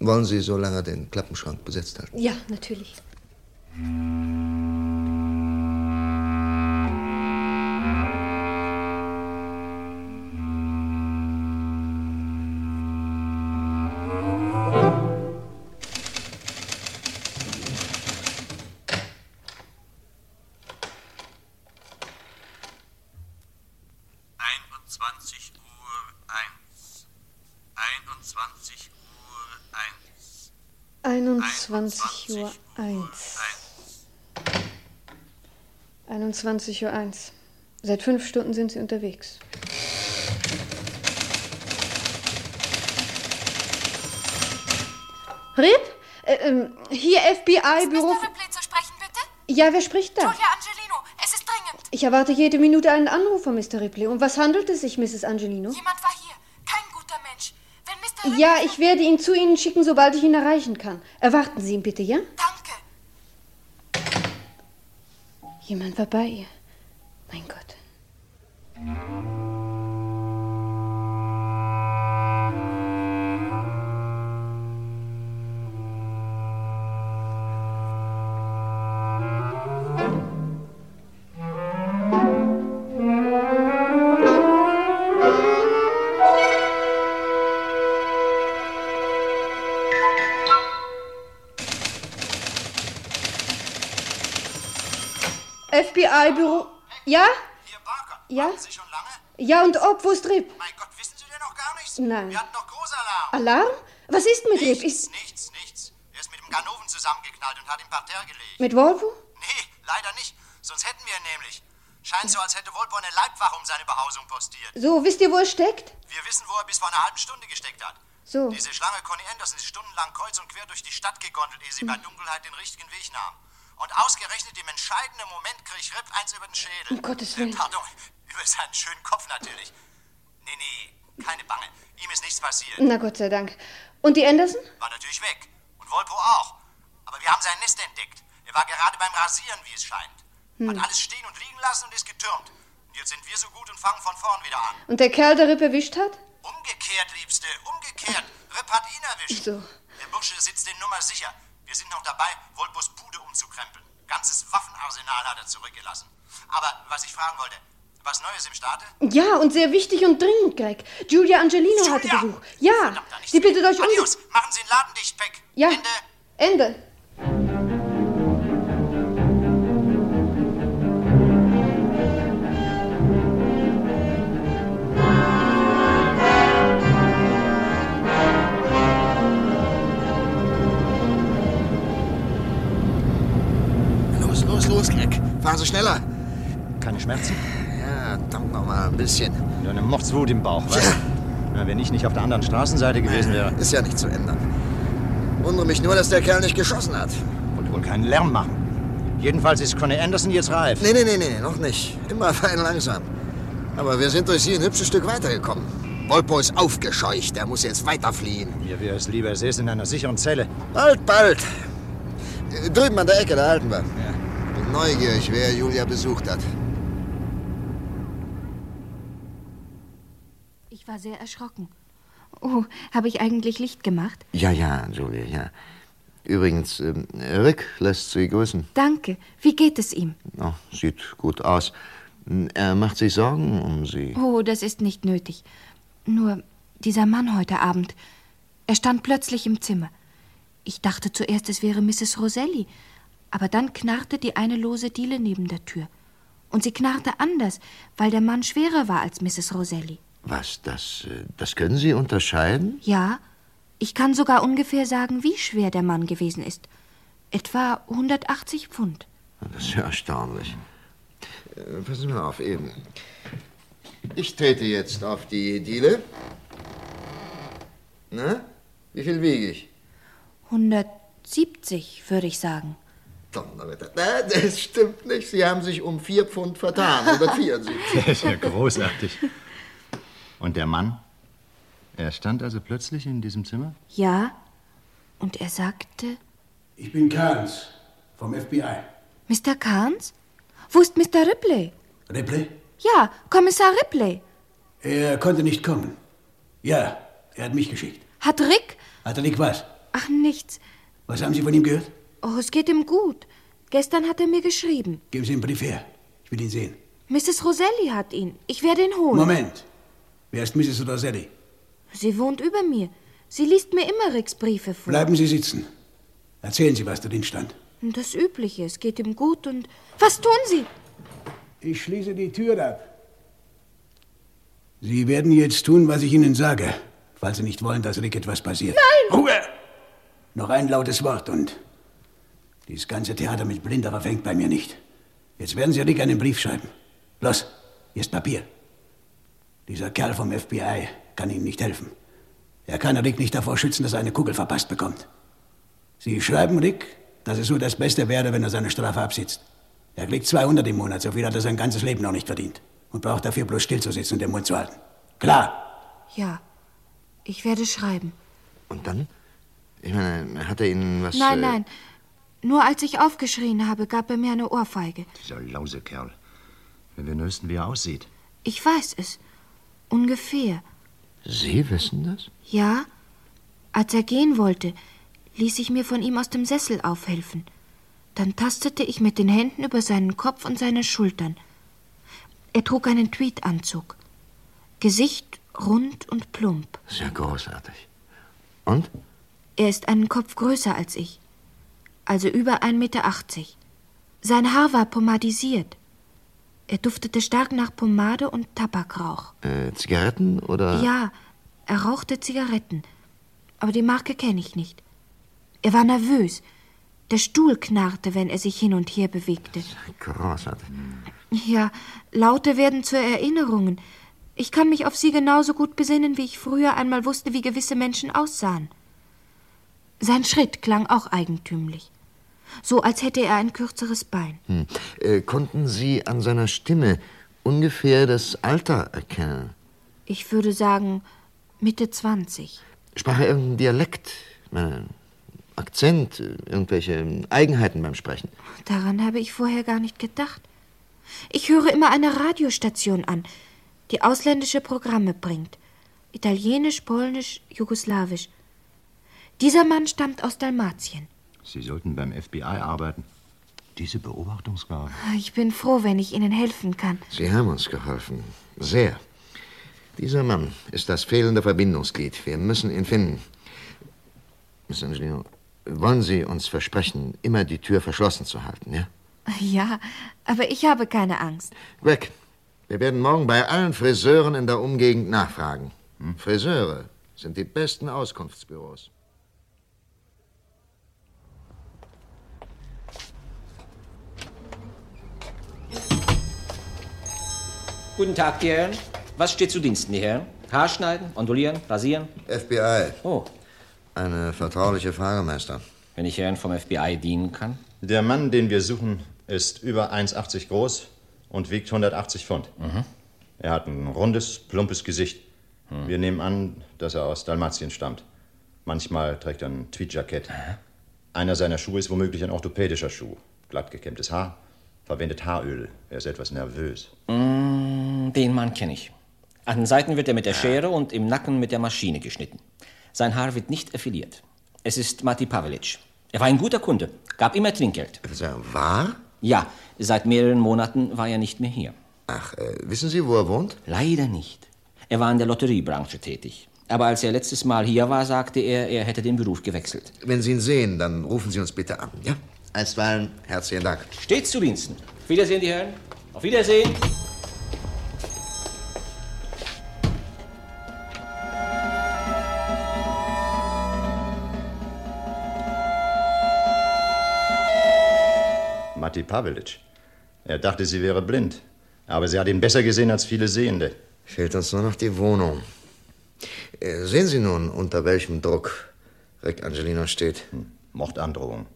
Wollen Sie so lange den Klappenschrank besetzt halten? Ja, natürlich. 21 Uhr 1. 21 Uhr 1. 21 Uhr 1. Seit fünf Stunden sind sie unterwegs. Rip? Äh, ähm, hier FBI-Büro. Ist Ripley zu sprechen, bitte? Ja, wer spricht da? Julia Angelino, es ist dringend. Ich erwarte jede Minute einen Anruf von Mr. Ripley. Um was handelt es sich, Mrs. Angelino? Jemand war ja, ich werde ihn zu Ihnen schicken, sobald ich ihn erreichen kann. Erwarten Sie ihn bitte, ja? Danke. Jemand war bei ihr. Ja? Hier, Barker. Ja? Warten Sie schon lange? Ja, und ob, wo ist Rip? Mein Gott, wissen Sie denn noch gar nichts? Nein. Wir hatten noch Großalarm. Alarm? Was ist mit Rip? Nichts, Ist nichts, nichts. Er ist mit dem Ganoven zusammengeknallt und hat im Parterre gelegt. mit Volvo? Nee, leider nicht. Sonst hätten wir ihn nämlich. Scheint so, als hätte Volpo eine Leibwache um seine Behausung postiert. So, wisst ihr, wo er steckt? Wir wissen, wo er bis vor einer halben Stunde gesteckt hat. So. Diese Schlange Conny Anderson ist stundenlang kreuz und quer durch die Stadt gegondelt, ehe sie bei Dunkelheit den richtigen Weg nahm. Und ausgerechnet im entscheidenden Moment kriegt Rip eins über den Schädel. Um Gottes Willen. Äh, pardon, über seinen schönen Kopf natürlich. Nee, nee, keine Bange. Ihm ist nichts passiert. Na Gott sei Dank. Und die Anderson? War natürlich weg. Und Volpo auch. Aber wir haben sein Nest entdeckt. Er war gerade beim Rasieren, wie es scheint. Hm. Hat alles stehen und liegen lassen und ist getürmt. Und jetzt sind wir so gut und fangen von vorn wieder an. Und der Kerl, der Rip erwischt hat? Umgekehrt, Liebste, umgekehrt. Rip hat ihn erwischt. So. Der Bursche sitzt in Nummer sicher. Wir sind noch dabei, Volpos Bude umzukrempeln. Ganzes Waffenarsenal hat er zurückgelassen. Aber was ich fragen wollte, was Neues im Staate? Ja, und sehr wichtig und dringend, Greg. Julia Angelino hatte Besuch. Ja, sie bittet euch um... Adios, machen Sie den Laden dicht, Peck. Ja, Ende. Los, los, Greg. Fahren Sie schneller. Keine Schmerzen? Ja, verdammt noch mal ein bisschen. Nur eine Mordswut im Bauch, was? Na, wenn ich nicht auf der anderen Straßenseite gewesen wäre. Ist ja nicht zu ändern. Wundere mich nur, dass der Kerl nicht geschossen hat. Wollte wohl keinen Lärm machen. Jedenfalls ist Conny Anderson jetzt reif. Nee, nee, nee, nee, noch nicht. Immer fein langsam. Aber wir sind durch sie ein hübsches Stück weitergekommen. Volpo ist aufgescheucht. Er muss jetzt weiterfliehen. Mir wäre es lieber, er säße in einer sicheren Zelle. Bald, bald. Drüben an der Ecke, da halten wir. Bin neugierig, wer Julia besucht hat. Ich war sehr erschrocken. Oh, habe ich eigentlich Licht gemacht? Ja, ja, Julia, ja. Übrigens, ähm, Rick lässt Sie grüßen. Danke. Wie geht es ihm? Oh, sieht gut aus. Er macht sich Sorgen um Sie. Oh, das ist nicht nötig. Nur dieser Mann heute Abend. Er stand plötzlich im Zimmer. Ich dachte zuerst, es wäre Mrs. Roselli. Aber dann knarrte die eine lose Diele neben der Tür. Und sie knarrte anders, weil der Mann schwerer war als Mrs. Roselli. Was, das, äh, das können Sie unterscheiden? Ja, ich kann sogar ungefähr sagen, wie schwer der Mann gewesen ist. Etwa 180 Pfund. Das ist ja erstaunlich. Äh, Passen mal auf, eben. Ich trete jetzt auf die Diele. Na? Wie viel wiege ich? 170, würde ich sagen. Donnerwetter. Na, das stimmt nicht. Sie haben sich um vier Pfund vertan. 174. Das ist ja großartig. Und der Mann? Er stand also plötzlich in diesem Zimmer? Ja, und er sagte, Ich bin Carnes vom FBI. Mr. Carnes? Wo ist Mr. Ripley? Ripley? Ja, Kommissar Ripley. Er konnte nicht kommen. Ja, er hat mich geschickt. Hat Rick? Hat er nicht was? Ach, nichts. Was haben Sie von ihm gehört? Oh, es geht ihm gut. Gestern hat er mir geschrieben. Geben Sie den Brief her. Ich will ihn sehen. Mrs. Roselli hat ihn. Ich werde ihn holen. Moment. Wer ist Mrs. Roselli? Sie wohnt über mir. Sie liest mir immer Ricks Briefe vor. Bleiben Sie sitzen. Erzählen Sie, was drin stand. Das Übliche. Es geht ihm gut und... Was tun Sie? Ich schließe die Tür ab. Sie werden jetzt tun, was ich Ihnen sage, falls Sie nicht wollen, dass Rick etwas passiert. Nein! Ruhe! Noch ein lautes Wort und dieses ganze Theater mit Blinder verfängt bei mir nicht. Jetzt werden Sie Rick einen Brief schreiben. Los, hier ist Papier. Dieser Kerl vom FBI kann Ihnen nicht helfen. Er kann Rick nicht davor schützen, dass er eine Kugel verpasst bekommt. Sie schreiben Rick, dass es so das Beste wäre, wenn er seine Strafe absitzt. Er kriegt 200 im Monat, so viel hat er sein ganzes Leben noch nicht verdient. Und braucht dafür bloß stillzusitzen und den Mund zu halten. Klar. Ja, ich werde schreiben. Und dann? Ich meine, hat er Ihnen was... nein, äh, nein. Nur als ich aufgeschrien habe, gab er mir eine Ohrfeige. Dieser Lausekerl. Wenn wir wüssten, wie er aussieht. Ich weiß es. Ungefähr. Sie wissen das? Ja, als er gehen wollte, ließ ich mir von ihm aus dem Sessel aufhelfen. Dann tastete ich mit den Händen über seinen Kopf und seine Schultern. Er trug einen Tweedanzug. Gesicht rund und plump. Sehr großartig. Und? Er ist einen Kopf größer als ich. Also über 1,80 Meter. Sein Haar war pomadisiert. Er duftete stark nach Pomade und Tabakrauch. Äh, Zigaretten oder... Ja, er rauchte Zigaretten. Aber die Marke kenne ich nicht. Er war nervös. Der Stuhl knarrte, wenn er sich hin und her bewegte. Großartig. Ja, Laute werden zu Erinnerungen. Ich kann mich auf sie genauso gut besinnen, wie ich früher einmal wusste, wie gewisse Menschen aussahen. Sein Schritt klang auch eigentümlich. So als hätte er ein kürzeres Bein. Hm. Äh, konnten Sie an seiner Stimme ungefähr das Alter erkennen? Ich würde sagen Mitte 20. Sprach er irgendeinen Dialekt? Äh, Akzent? Irgendwelche Eigenheiten beim Sprechen? Daran habe ich vorher gar nicht gedacht. Ich höre immer eine Radiostation an, die ausländische Programme bringt. Italienisch, Polnisch, Jugoslawisch. Dieser Mann stammt aus Dalmatien. Sie sollten beim FBI arbeiten. Diese Beobachtungsgabe. Ich bin froh, wenn ich Ihnen helfen kann. Sie haben uns geholfen. Sehr. Dieser Mann ist das fehlende Verbindungsglied. Wir müssen ihn finden. Miss Angelino, wollen Sie uns versprechen, immer die Tür verschlossen zu halten, ja? Ja, aber ich habe keine Angst. Greg, wir werden morgen bei allen Friseuren in der Umgegend nachfragen. Friseure sind die besten Auskunftsbüros. Guten Tag, die Herren. Was steht zu Diensten, die Herren? Haarschneiden, ondulieren, rasieren? FBI. Oh. Eine vertrauliche Frage, Meister. Wenn ich Herren vom FBI dienen kann? Der Mann, den wir suchen, ist über 1,80 groß und wiegt 180 Pfund. Mhm. Er hat ein rundes, plumpes Gesicht. Hm. Wir nehmen an, dass er aus Dalmatien stammt. Manchmal trägt er ein Tweedjackett. Einer seiner Schuhe ist womöglich ein orthopädischer Schuh. Glatt gekämmtes Haar, verwendet Haaröl. Er ist etwas nervös. Mm, den Mann kenne ich. An den Seiten wird er mit der Schere und im Nacken mit der Maschine geschnitten. Sein Haar wird nicht affiliert. Es ist Mati Pavelic. Er war ein guter Kunde, gab immer Trinkgeld. Er wahr? Ja, seit mehreren Monaten war er nicht mehr hier. Ach, äh, wissen Sie, wo er wohnt? Leider nicht. Er war in der Lotteriebranche tätig. Aber als er letztes Mal hier war, sagte er, er hätte den Beruf gewechselt. Wenn Sie ihn sehen, dann rufen Sie uns bitte an, ja? Einstweilen, herzlichen Dank. Stets zu Diensten. Auf Wiedersehen, die Herren. Auf Wiedersehen. Matti Pavelic. Er dachte, sie wäre blind. Aber sie hat ihn besser gesehen als viele Sehende. Fehlt uns nur noch die Wohnung. Äh, Sehen Sie nun, unter welchem Druck Rick Angelino steht? Mordandrohung.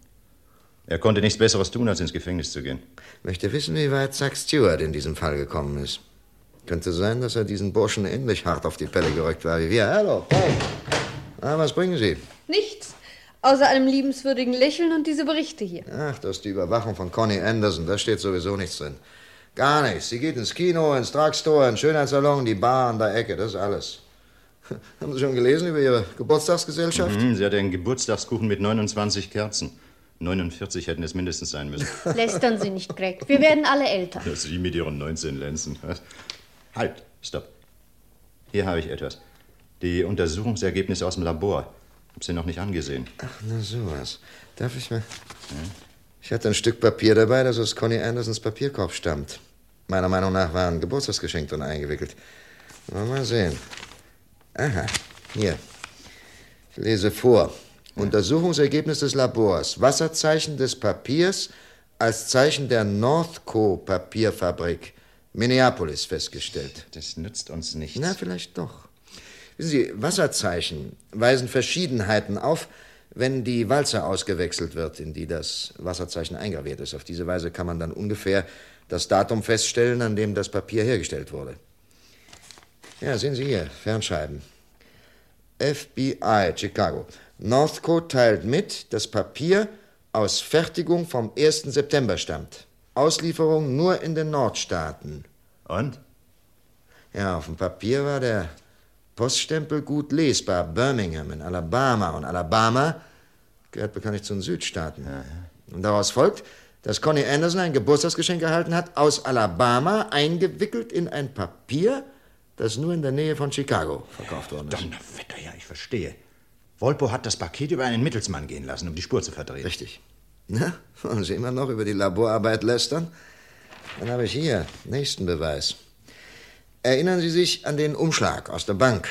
Er konnte nichts Besseres tun, als ins Gefängnis zu gehen. Möchte wissen, wie weit Zack Stewart in diesem Fall gekommen ist. Könnte sein, dass er diesen Burschen ähnlich hart auf die Pelle gerückt war wie wir. Hallo, hey. Ah, was bringen Sie? Nichts. Außer einem liebenswürdigen Lächeln und diese Berichte hier. Ach, das ist die Überwachung von Connie Anderson. Da steht sowieso nichts drin. Gar nichts. Sie geht ins Kino, ins Drugstore, ins Schönheitssalon, die Bar an der Ecke. Das ist alles. Haben Sie schon gelesen über Ihre Geburtstagsgesellschaft? Mhm, sie hatte einen Geburtstagskuchen mit 29 Kerzen. 49 hätten es mindestens sein müssen. Lästern Sie nicht, Greg. Wir werden alle älter. Ja, Sie mit Ihren 19 Lenzen. Halt, stopp. Hier habe ich etwas. Die Untersuchungsergebnisse aus dem Labor. Hab sie noch nicht angesehen. Ach, na sowas. Darf ich mal... Ich hatte ein Stück Papier dabei, das aus Connie Andersons Papierkorb stammt. Meiner Meinung nach war ein Geburtstagsgeschenk drin eingewickelt. Mal, mal sehen. Aha, hier. Ich lese vor. Untersuchungsergebnis des Labors. Wasserzeichen des Papiers als Zeichen der Northco Papierfabrik Minneapolis festgestellt. Das nützt uns nichts. Na, vielleicht doch. Wissen Sie, Wasserzeichen weisen Verschiedenheiten auf, wenn die Walze ausgewechselt wird, in die das Wasserzeichen eingraviert ist. Auf diese Weise kann man dann ungefähr das Datum feststellen, an dem das Papier hergestellt wurde. Ja, sehen Sie hier, Fernscheiben. FBI, Chicago. Northco teilt mit, dass Papier aus Fertigung vom 1. September stammt. Auslieferung nur in den Nordstaaten. Und? Ja, auf dem Papier war der Poststempel gut lesbar. Birmingham in Alabama. Und Alabama gehört bekanntlich zu den Südstaaten. Und daraus folgt, dass Connie Anderson ein Geburtstagsgeschenk erhalten hat aus Alabama, eingewickelt in ein Papier, das nur in der Nähe von Chicago verkauft worden ist. Donnerwetter, ja, ich verstehe. Volpo hat das Paket über einen Mittelsmann gehen lassen, um die Spur zu verdrehen. Richtig. Na, wollen Sie immer noch über die Laborarbeit lästern? Dann habe ich hier nächsten Beweis. Erinnern Sie sich an den Umschlag aus der Bank?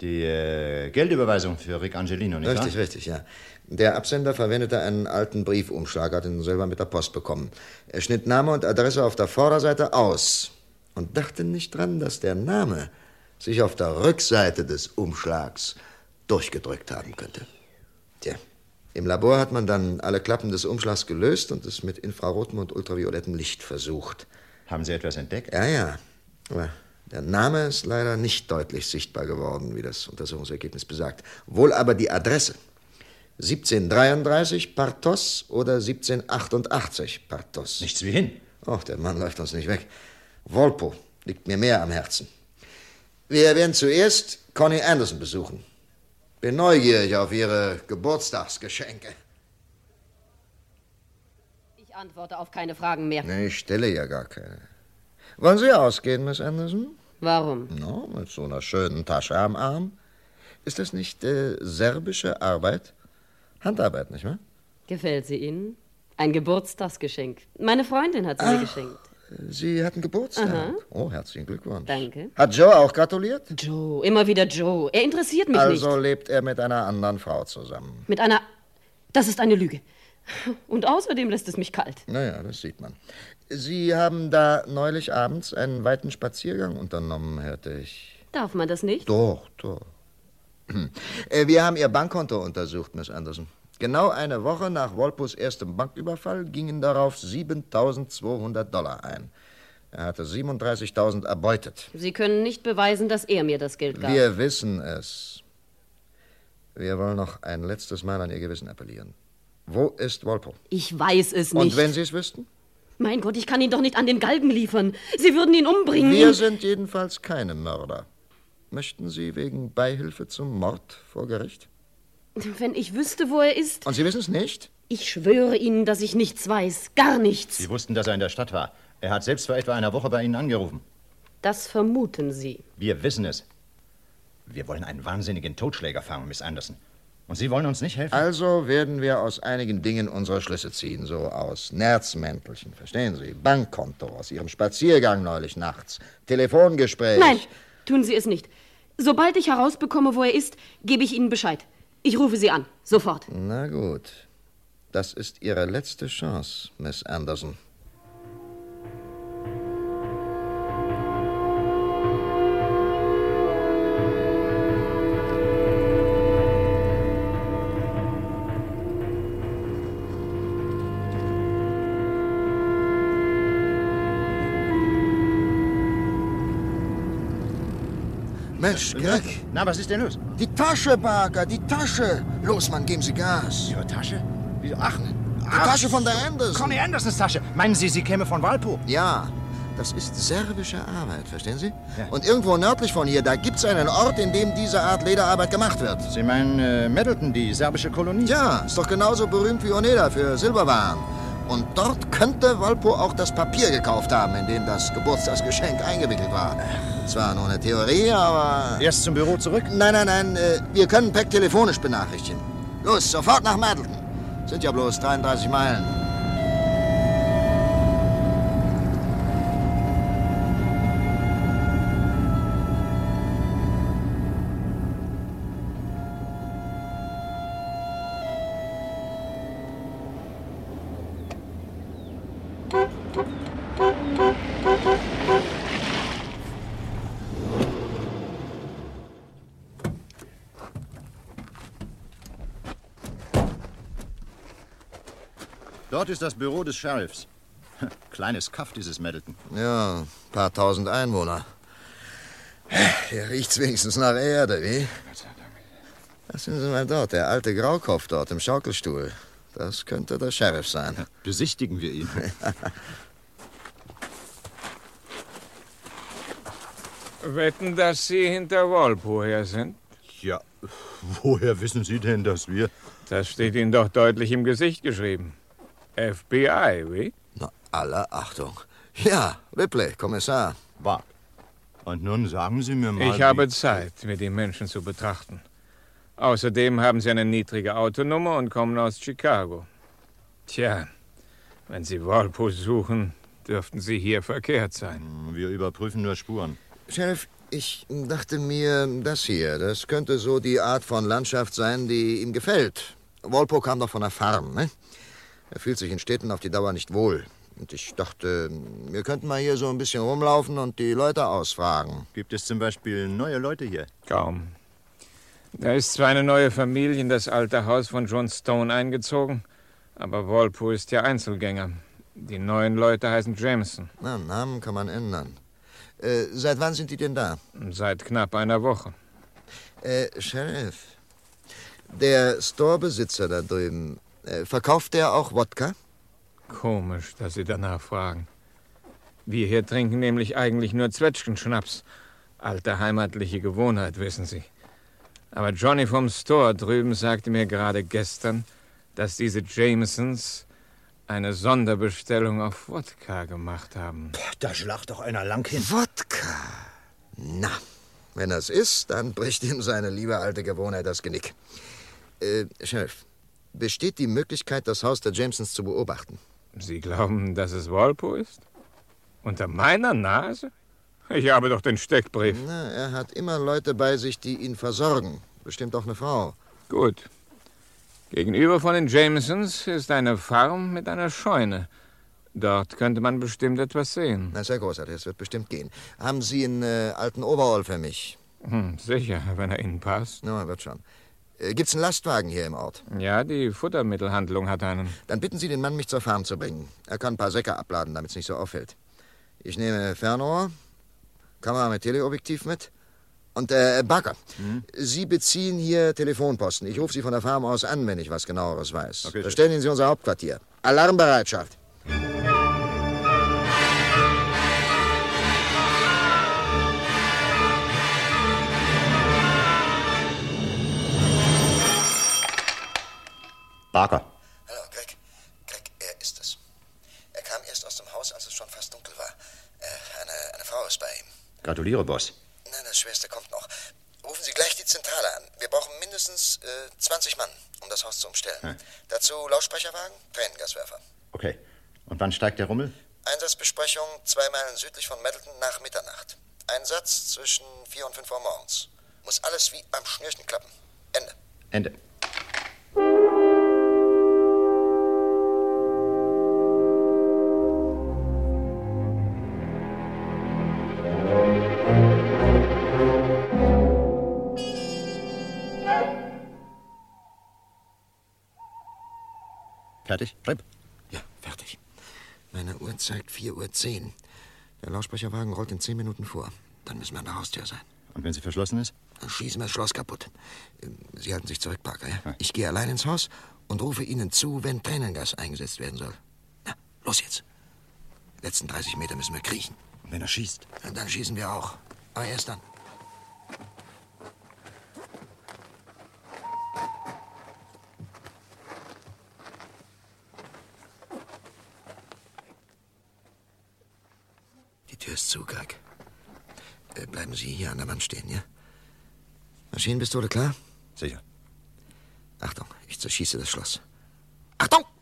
Die äh, Geldüberweisung für Rick Angelino, nicht Richtig, wahr? richtig, ja. Der Absender verwendete einen alten Briefumschlag, hat ihn selber mit der Post bekommen. Er schnitt Name und Adresse auf der Vorderseite aus und dachte nicht dran, dass der Name sich auf der Rückseite des Umschlags durchgedrückt haben könnte. Tja, im Labor hat man dann alle Klappen des Umschlags gelöst und es mit infrarotem und ultraviolettem Licht versucht. Haben Sie etwas entdeckt? Ja, ja. Aber der Name ist leider nicht deutlich sichtbar geworden, wie das Untersuchungsergebnis besagt. Wohl aber die Adresse. 1733 Partos oder 1788 Partos. Nichts wie hin. Och, der Mann läuft uns nicht weg. Volpo liegt mir mehr am Herzen. Wir werden zuerst Connie Anderson besuchen. Bin neugierig auf Ihre Geburtstagsgeschenke. Ich antworte auf keine Fragen mehr. Nee, ich stelle ja gar keine. Wollen Sie ausgehen, Miss Anderson? Warum? No, mit so einer schönen Tasche am Arm. Ist das nicht äh, serbische Arbeit? Handarbeit, nicht wahr? Gefällt sie Ihnen? Ein Geburtstagsgeschenk. Meine Freundin hat sie mir Ach. geschenkt. Sie hatten Geburtstag. Aha. Oh, herzlichen Glückwunsch. Danke. Hat Joe auch gratuliert? Joe, immer wieder Joe. Er interessiert mich also nicht. lebt er mit einer anderen Frau zusammen. Mit einer. Das ist eine Lüge. Und außerdem lässt es mich kalt. Naja, das sieht man. Sie haben da neulich abends einen weiten Spaziergang unternommen, hörte ich. Darf man das nicht? Doch, doch. Äh, Wir haben Ihr Bankkonto untersucht, Miss Anderson. Genau eine Woche nach Wolpos erstem Banküberfall gingen darauf 7.200 Dollar ein. Er hatte 37.000 erbeutet. Sie können nicht beweisen, dass er mir das Geld gab. Wir wissen es. Wir wollen noch ein letztes Mal an Ihr Gewissen appellieren. Wo ist Wolpo? Ich weiß es nicht. Und wenn Sie es wüssten? Mein Gott, ich kann ihn doch nicht an den Galgen liefern. Sie würden ihn umbringen. Wir sind jedenfalls keine Mörder. Möchten Sie wegen Beihilfe zum Mord vor Gericht? Wenn ich wüsste, wo er ist. Und Sie wissen es nicht? Ich schwöre Ihnen, dass ich nichts weiß. Gar nichts. Sie wussten, dass er in der Stadt war. Er hat selbst vor etwa einer Woche bei Ihnen angerufen. Das vermuten Sie. Wir wissen es. Wir wollen einen wahnsinnigen Totschläger fangen, Miss Anderson. Und Sie wollen uns nicht helfen? Also werden wir aus einigen Dingen unsere Schlüsse ziehen, so aus Nerzmäntelchen, verstehen Sie? Bankkonto, aus Ihrem Spaziergang neulich nachts, Telefongespräch. Nein, tun Sie es nicht. Sobald ich herausbekomme, wo er ist, gebe ich Ihnen Bescheid. Ich rufe Sie an. Sofort. Na gut. Das ist Ihre letzte Chance, Miss Anderson. Mensch, Gag. Na, was ist denn los? Die Tasche, Barker, die Tasche. Los, Mann, geben Sie Gas. Ihre Tasche? Wieso? Ach, Die Tasche von der Anderson. Conny Andersons Tasche. Meinen Sie, sie käme von Walpo? Ja, das ist serbische Arbeit, verstehen Sie? Und irgendwo nördlich von hier, da gibt's einen Ort, in dem diese Art Lederarbeit gemacht wird. Sie meinen äh, Middleton, die serbische Kolonie? Ja, ist doch genauso berühmt wie Oneda für Silberwaren. Und dort könnte Walpo auch das Papier gekauft haben, in dem das Geburtstagsgeschenk eingewickelt war. Zwar nur eine Theorie, aber... Erst zum Büro zurück? Nein, nein, nein, äh, wir können Peck telefonisch benachrichtigen. Los, sofort nach Middleton. Sind ja bloß 33 Meilen. Dort ist das Büro des Sheriffs. Kleines Kaff, dieses Middleton. Ja, ein paar tausend Einwohner. Hier riecht's wenigstens nach Erde, wie? Was sind Sie mal dort? Der alte Graukopf dort im Schaukelstuhl. Das könnte der Sheriff sein. Besichtigen wir ihn. Wetten, dass Sie hinter Walpo her sind? Ja, woher wissen Sie denn, dass wir... Das steht Ihnen doch deutlich im Gesicht geschrieben. FBI, wie? Na, aller Achtung. Ja, Ripley, Kommissar. Bart. Und nun sagen Sie mir mal... Ich habe Zeit, mir die Menschen zu betrachten. Außerdem haben Sie eine niedrige Autonummer und kommen aus Chicago. Tja, wenn Sie Walpo suchen, dürften Sie hier verkehrt sein. Wir überprüfen nur Spuren. Sheriff, ich dachte mir, das hier, das könnte so die Art von Landschaft sein, die ihm gefällt. Walpo kam doch von der Farm, ne? Er fühlt sich in Städten auf die Dauer nicht wohl. Und ich dachte, wir könnten mal hier so ein bisschen rumlaufen und die Leute ausfragen. Gibt es zum Beispiel neue Leute hier? Kaum. Da ist zwar eine neue Familie in das alte Haus von John Stone eingezogen, aber Walpo ist ja Einzelgänger. Die neuen Leute heißen Jameson. Na, Namen kann man ändern. Äh, seit wann sind die denn da? Seit knapp einer Woche. Äh, Sheriff, der Storebesitzer da drüben, verkauft der auch Wodka? Komisch, dass Sie danach fragen. Wir hier trinken nämlich eigentlich nur Zwetschgenschnaps. Alte heimatliche Gewohnheit, wissen Sie. Aber Johnny vom Store drüben sagte mir gerade gestern, dass diese Jamesons eine Sonderbestellung auf Wodka gemacht haben. Da schlacht doch einer lang hin. Wodka? Na, wenn das ist, dann bricht ihm seine liebe alte Gewohnheit das Genick. Äh, Sheriff, besteht die Möglichkeit, das Haus der Jamesons zu beobachten? Sie glauben, dass es Walpo ist? Unter meiner Nase? Ich habe doch den Steckbrief. Na, er hat immer Leute bei sich, die ihn versorgen. Bestimmt auch eine Frau. Gut. Gegenüber von den Jamesons ist eine Farm mit einer Scheune. Dort könnte man bestimmt etwas sehen. Na, sehr großartig, das wird bestimmt gehen. Haben Sie einen äh, alten Overall für mich? Hm, sicher, wenn er Ihnen passt. Na, wird schon. Äh, gibt's einen Lastwagen hier im Ort? Ja, die Futtermittelhandlung hat einen. Dann bitten Sie den Mann, mich zur Farm zu bringen. Er kann ein paar Säcke abladen, damit es nicht so auffällt. Ich nehme Fernrohr, Kamera mit Teleobjektiv mit. Und, äh, Barker, Sie beziehen hier Telefonposten. Ich rufe Sie von der Farm aus an, wenn ich was genaueres weiß. Okay, Verständigen Sie unser Hauptquartier. Alarmbereitschaft. Barker. Hallo, Greg. Greg, er ist es. Er kam erst aus dem Haus, als es schon fast dunkel war. Äh, eine, eine Frau ist bei ihm. Gratuliere, Boss. Nein, das Schwerste kommt noch. Rufen Sie gleich die Zentrale an. Wir brauchen mindestens äh, 20 Mann, um das Haus zu umstellen. Hm. Dazu Lautsprecherwagen, Tränengaswerfer. Okay. Und wann steigt der Rummel? Einsatzbesprechung zwei Meilen südlich von Middleton nach Mitternacht. Einsatz zwischen 4 und 5 Uhr morgens. Muss alles wie beim Schnürchen klappen. Ende. Ende. Fertig? Schreib. Ja, fertig. Meine Uhr zeigt 4 Uhr 10. Der Lautsprecherwagen rollt in 10 Minuten vor. Dann müssen wir an der Haustür sein. Und wenn sie verschlossen ist? Dann schießen wir das Schloss kaputt. Sie halten sich zurück, Parker. Ja? Ich gehe allein ins Haus und rufe Ihnen zu, wenn Tränengas eingesetzt werden soll. Na, los jetzt. Die letzten 30 Meter müssen wir kriechen. Und wenn er schießt? Dann schießen wir auch. Aber erst dann. Ist zu, Greg. Äh, bleiben Sie hier an der Wand stehen, ja? Maschinenpistole klar? Sicher. Achtung, ich zerschieße das Schloss. Wir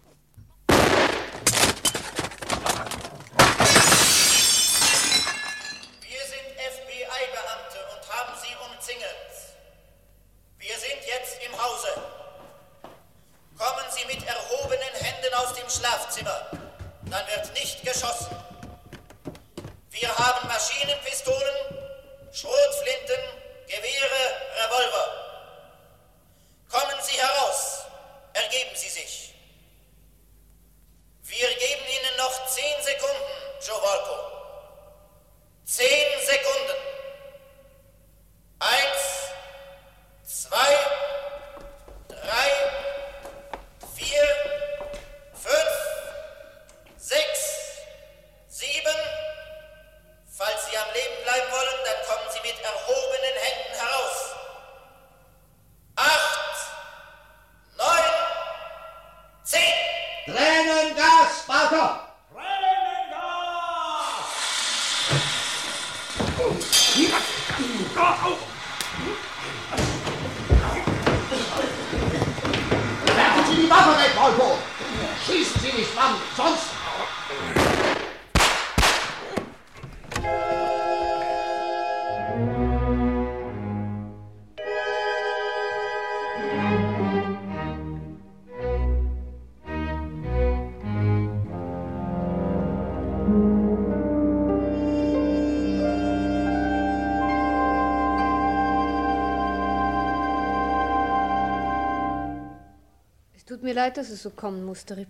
mir leid, dass es so kommen musste, Rip.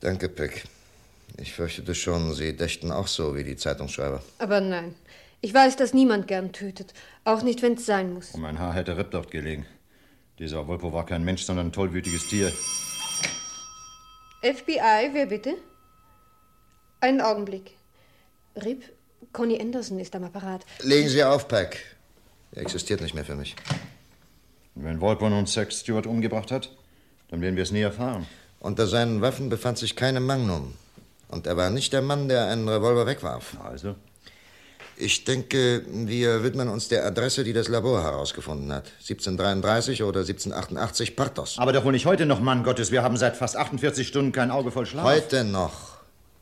Danke, Peck. Ich fürchtete schon, Sie dächten auch so wie die Zeitungsschreiber. Aber nein. Ich weiß, dass niemand gern tötet. Auch nicht, wenn es sein muss. Um mein Haar hätte Ripp dort gelegen. Dieser Wolpo war kein Mensch, sondern ein tollwütiges Tier. FBI, wer bitte? Einen Augenblick. Rip, Conny Anderson ist am Apparat. Legen Sie auf, Peck. Er existiert nicht mehr für mich. Wenn Wolpo nun Sex Stewart umgebracht hat, dann werden wir es nie erfahren. Unter seinen Waffen befand sich keine Magnum. Und er war nicht der Mann, der einen Revolver wegwarf. Also? Ich denke, wir widmen uns der Adresse, die das Labor herausgefunden hat. 1733 oder 1788 Partos. Aber doch wohl nicht heute noch, Mann Gottes. Wir haben seit fast 48 Stunden kein Auge voll Schlaf. Heute noch.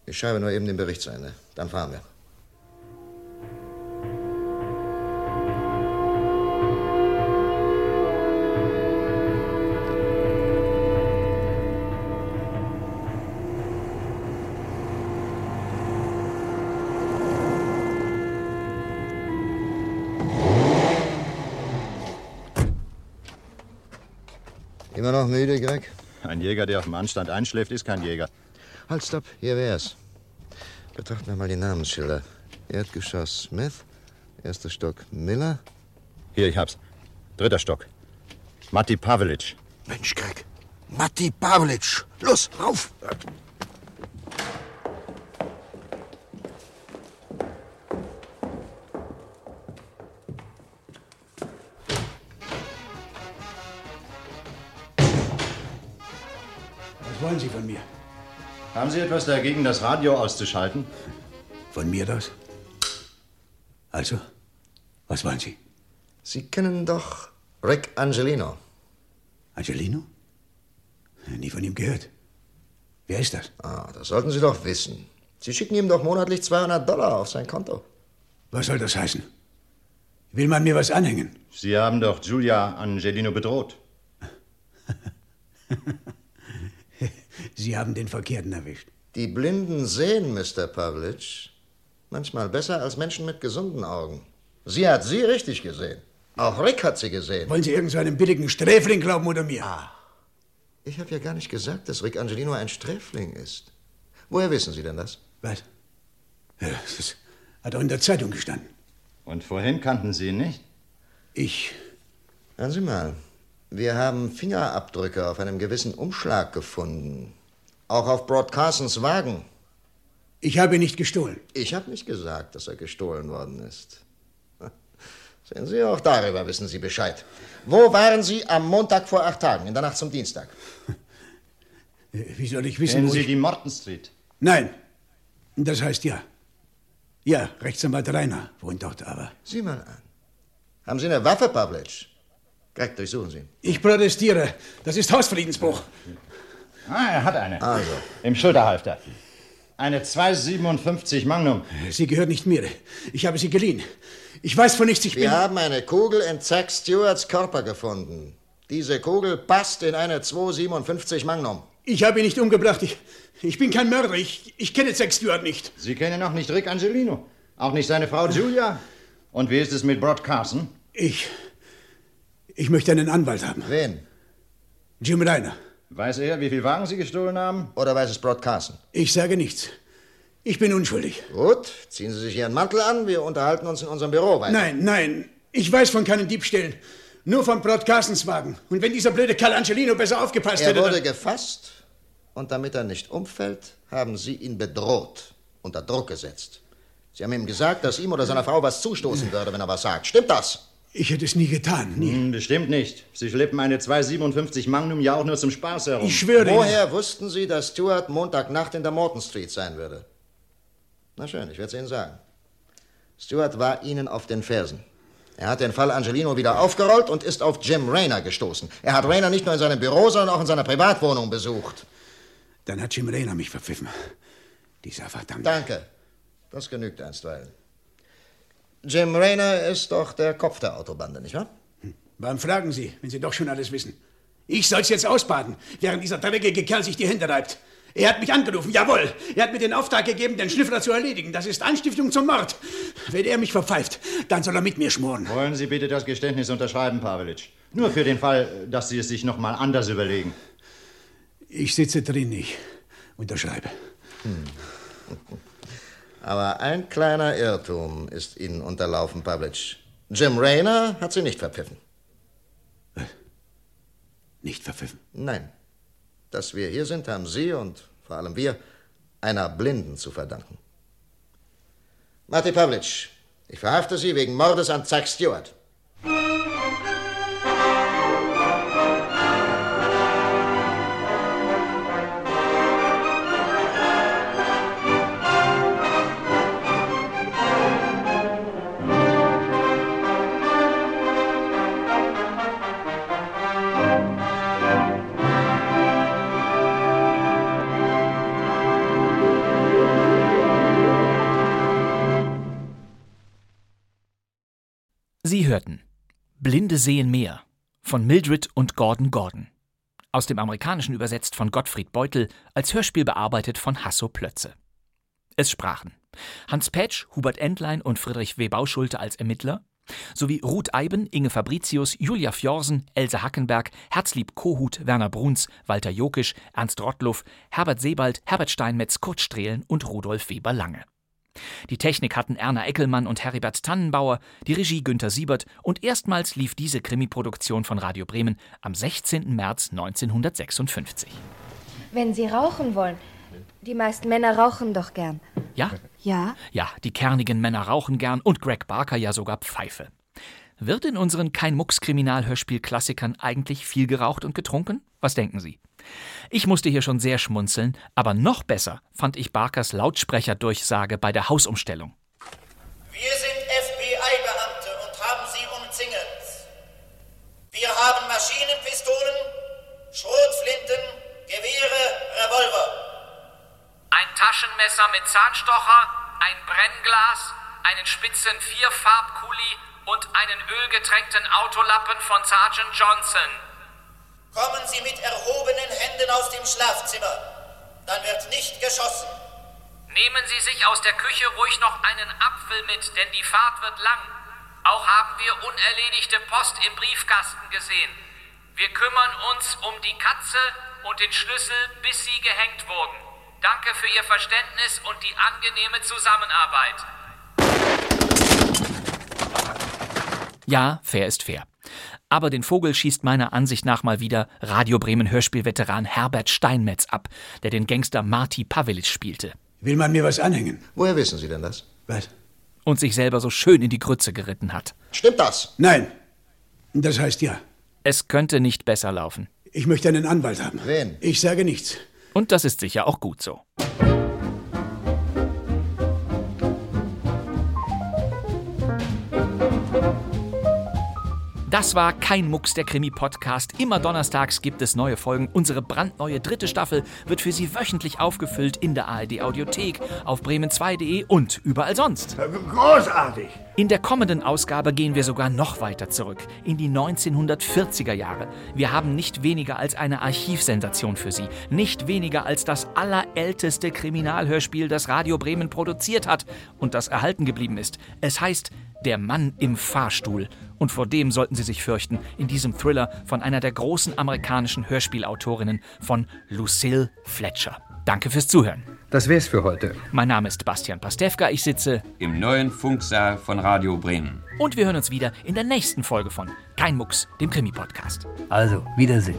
Ich schreibe nur eben den Bericht zu Ende. Dann fahren wir. Immer noch müde, Greg? Ein Jäger, der auf dem Anstand einschläft, ist kein Jäger. Halt, stopp. Hier wär's. Betrachten wir mal die Namensschilder. Erdgeschoss Smith, erster Stock Miller. Hier, ich hab's. Dritter Stock. Matti Pavelic. Mensch, Greg. Matti Pavlic. Los, rauf! Wollen Sie von mir? Haben Sie etwas dagegen, das Radio auszuschalten? Von mir das? Also, was wollen Sie? Sie kennen doch Rick Angelino. Angelino? Nie von ihm gehört. Wer ist das? Ah, das sollten Sie doch wissen. Sie schicken ihm doch monatlich 200 Dollar auf sein Konto. Was soll das heißen? Will man mir was anhängen? Sie haben doch Julia Angelino bedroht. Sie haben den Verkehrten erwischt. Die Blinden sehen, Mr. Pavlic. Manchmal besser als Menschen mit gesunden Augen. Sie hat Sie richtig gesehen. Auch Rick hat Sie gesehen. Wollen Sie irgendeinem billigen Sträfling glauben oder mir? Ah. Ich habe ja gar nicht gesagt, dass Rick Angelino ein Sträfling ist. Woher wissen Sie denn das? Was? Ja, das hat doch in der Zeitung gestanden. Und vorhin kannten Sie ihn nicht? Ich. Hören Sie mal. Wir haben Fingerabdrücke auf einem gewissen Umschlag gefunden. Auch auf Broad Carsons Wagen. Ich habe ihn nicht gestohlen. Ich habe nicht gesagt, dass er gestohlen worden ist. Sehen Sie, auch darüber wissen Sie Bescheid. Wo waren Sie am Montag vor acht Tagen, in der Nacht zum Dienstag? Wie soll ich wissen, Kennen wo Sie ich... die Morton Street? Nein. Das heißt ja. Ja, Rechtsanwalt Rainer wohnt dort aber. Sieh mal an. Haben Sie eine Waffe, Pavlic? Greg, durchsuchen Sie. Ich protestiere. Das ist Hausfriedensbruch. Ah, er hat eine. Also. Im Schulterhalfter. Eine 257 Magnum. Sie gehört nicht mir. Ich habe sie geliehen. Ich weiß von nichts, ich Wir bin... haben eine Kugel in Zack Stewarts Körper gefunden. Diese Kugel passt in eine 257 Magnum. Ich habe ihn nicht umgebracht. Ich, ich bin kein Mörder. Ich, ich kenne Zack Stewart nicht. Sie kennen auch nicht Rick Angelino. Auch nicht seine Frau Julia. Und wie ist es mit Brod Carson? Ich... Ich möchte einen Anwalt haben. Wen? Jim Reiner. Weiß er, wie viel Wagen Sie gestohlen haben? Oder weiß es Brod Carson? Ich sage nichts. Ich bin unschuldig. Gut, ziehen Sie sich Ihren Mantel an. Wir unterhalten uns in unserem Büro weiter. Nein, nein. Ich weiß von keinen Diebstählen. Nur von Brod Carsons Wagen. Und wenn dieser blöde Kerl Angelino besser aufgepasst Er hätte... wurde dann- gefasst und damit er nicht umfällt, haben Sie ihn bedroht, unter Druck gesetzt. Sie haben ihm gesagt, dass ihm oder seiner Frau was zustoßen würde, wenn er was sagt. Stimmt das? Ich hätte es nie getan, nie. Hm, bestimmt nicht. Sie schleppen eine 257 Magnum ja auch nur zum Spaß herum. Ich schwöre Ihnen- Woher wussten Sie, dass Stuart Montagnacht in der Morton Street sein würde? Na schön, ich werde es Ihnen sagen. Stuart war Ihnen auf den Fersen. Er hat den Fall Angelino wieder aufgerollt und ist auf Jim Rayner gestoßen. Er hat Rayner nicht nur in seinem Büro, sondern auch in seiner Privatwohnung besucht. Dann hat Jim Rayner mich verpfiffen. Dieser verdammte... Danke. Das genügt einstweilen. Jim Rayner ist doch der Kopf der Autobande, nicht wahr? Warum fragen Sie, wenn Sie doch schon alles wissen? Ich soll's jetzt ausbaden, während dieser dreckige Kerl sich die Hände reibt. Er hat mich angerufen, jawohl. Er hat mir den Auftrag gegeben, den Schnüffler zu erledigen. Das ist Anstiftung zum Mord. Wenn er mich verpfeift, dann soll er mit mir schmoren. Wollen Sie bitte das Geständnis unterschreiben, Pavelic? Nur für den Fall, dass Sie es sich noch mal anders überlegen. Ich sitze drin, ich unterschreibe. Hm. Aber ein kleiner Irrtum ist Ihnen unterlaufen, Pavlic. Jim Rayner hat Sie nicht verpfiffen. Nicht verpfiffen? Nein. Dass wir hier sind, haben Sie und vor allem wir einer Blinden zu verdanken. Marty Pavlic, ich verhafte Sie wegen Mordes an Zack Stewart. Blinde sehen mehr von Mildred und Gordon Gordon. Aus dem Amerikanischen übersetzt von Gottfried Beutel, als Hörspiel bearbeitet von Hasso Plötze. Es sprachen Hans Petsch, Hubert Entlein und Friedrich W. Bauschulte als Ermittler, sowie Ruth Eiben, Inge Fabricius, Julia Fjorsen, Else Hackenberg, Herzlieb Kohut, Werner Bruns, Walter Jokisch, Ernst Rottluff, Herbert Sebald, Herbert Steinmetz, Kurt Strehlen und Rudolf Weber Lange. Die Technik hatten Erna Eckelmann und Heribert Tannenbauer, die Regie Günter Siebert und erstmals lief diese Krimi-Produktion von Radio Bremen am 16. März 1956. Wenn Sie rauchen wollen. Die meisten Männer rauchen doch gern. Ja? Ja? Ja, die kernigen Männer rauchen gern und Greg Barker ja sogar Pfeife. Wird in unseren Kein-Mucks-Kriminalhörspiel-Klassikern eigentlich viel geraucht und getrunken? Was denken Sie? Ich musste hier schon sehr schmunzeln, aber noch besser fand ich Barkers Lautsprecherdurchsage bei der Hausumstellung. Wir sind FBI-Beamte und haben Sie umzingelt. Wir haben Maschinenpistolen, Schrotflinten, Gewehre, Revolver. Ein Taschenmesser mit Zahnstocher, ein Brennglas, einen spitzen Vierfarbkuli und einen ölgetränkten Autolappen von Sergeant Johnson. Kommen Sie mit erhobenen Händen aus dem Schlafzimmer. Dann wird nicht geschossen. Nehmen Sie sich aus der Küche ruhig noch einen Apfel mit, denn die Fahrt wird lang. Auch haben wir unerledigte Post im Briefkasten gesehen. Wir kümmern uns um die Katze und den Schlüssel, bis sie gehängt wurden. Danke für Ihr Verständnis und die angenehme Zusammenarbeit. Ja, fair ist fair. Aber den Vogel schießt meiner Ansicht nach mal wieder Radio Bremen Hörspielveteran Herbert Steinmetz ab, der den Gangster Marty Pavelic spielte. Will man mir was anhängen? Woher wissen Sie denn das? Was? Und sich selber so schön in die Grütze geritten hat. Stimmt das? Nein. Das heißt ja. Es könnte nicht besser laufen. Ich möchte einen Anwalt haben. Wen? Ich sage nichts. Und das ist sicher auch gut so. Das war kein Mucks der Krimi-Podcast. Immer donnerstags gibt es neue Folgen. Unsere brandneue dritte Staffel wird für Sie wöchentlich aufgefüllt in der ARD-Audiothek, auf bremen2.de und überall sonst. Großartig! In der kommenden Ausgabe gehen wir sogar noch weiter zurück, in die 1940er Jahre. Wir haben nicht weniger als eine Archivsensation für Sie, nicht weniger als das allerälteste Kriminalhörspiel, das Radio Bremen produziert hat und das erhalten geblieben ist. Es heißt Der Mann im Fahrstuhl. Und vor dem sollten Sie sich fürchten, in diesem Thriller von einer der großen amerikanischen Hörspielautorinnen, von Lucille Fletcher. Danke fürs Zuhören. Das wär's für heute. Mein Name ist Bastian Pastewka. Ich sitze im neuen Funksaal von Radio Bremen. Und wir hören uns wieder in der nächsten Folge von Kein Mucks, dem Krimi-Podcast. Also, Wiedersehen.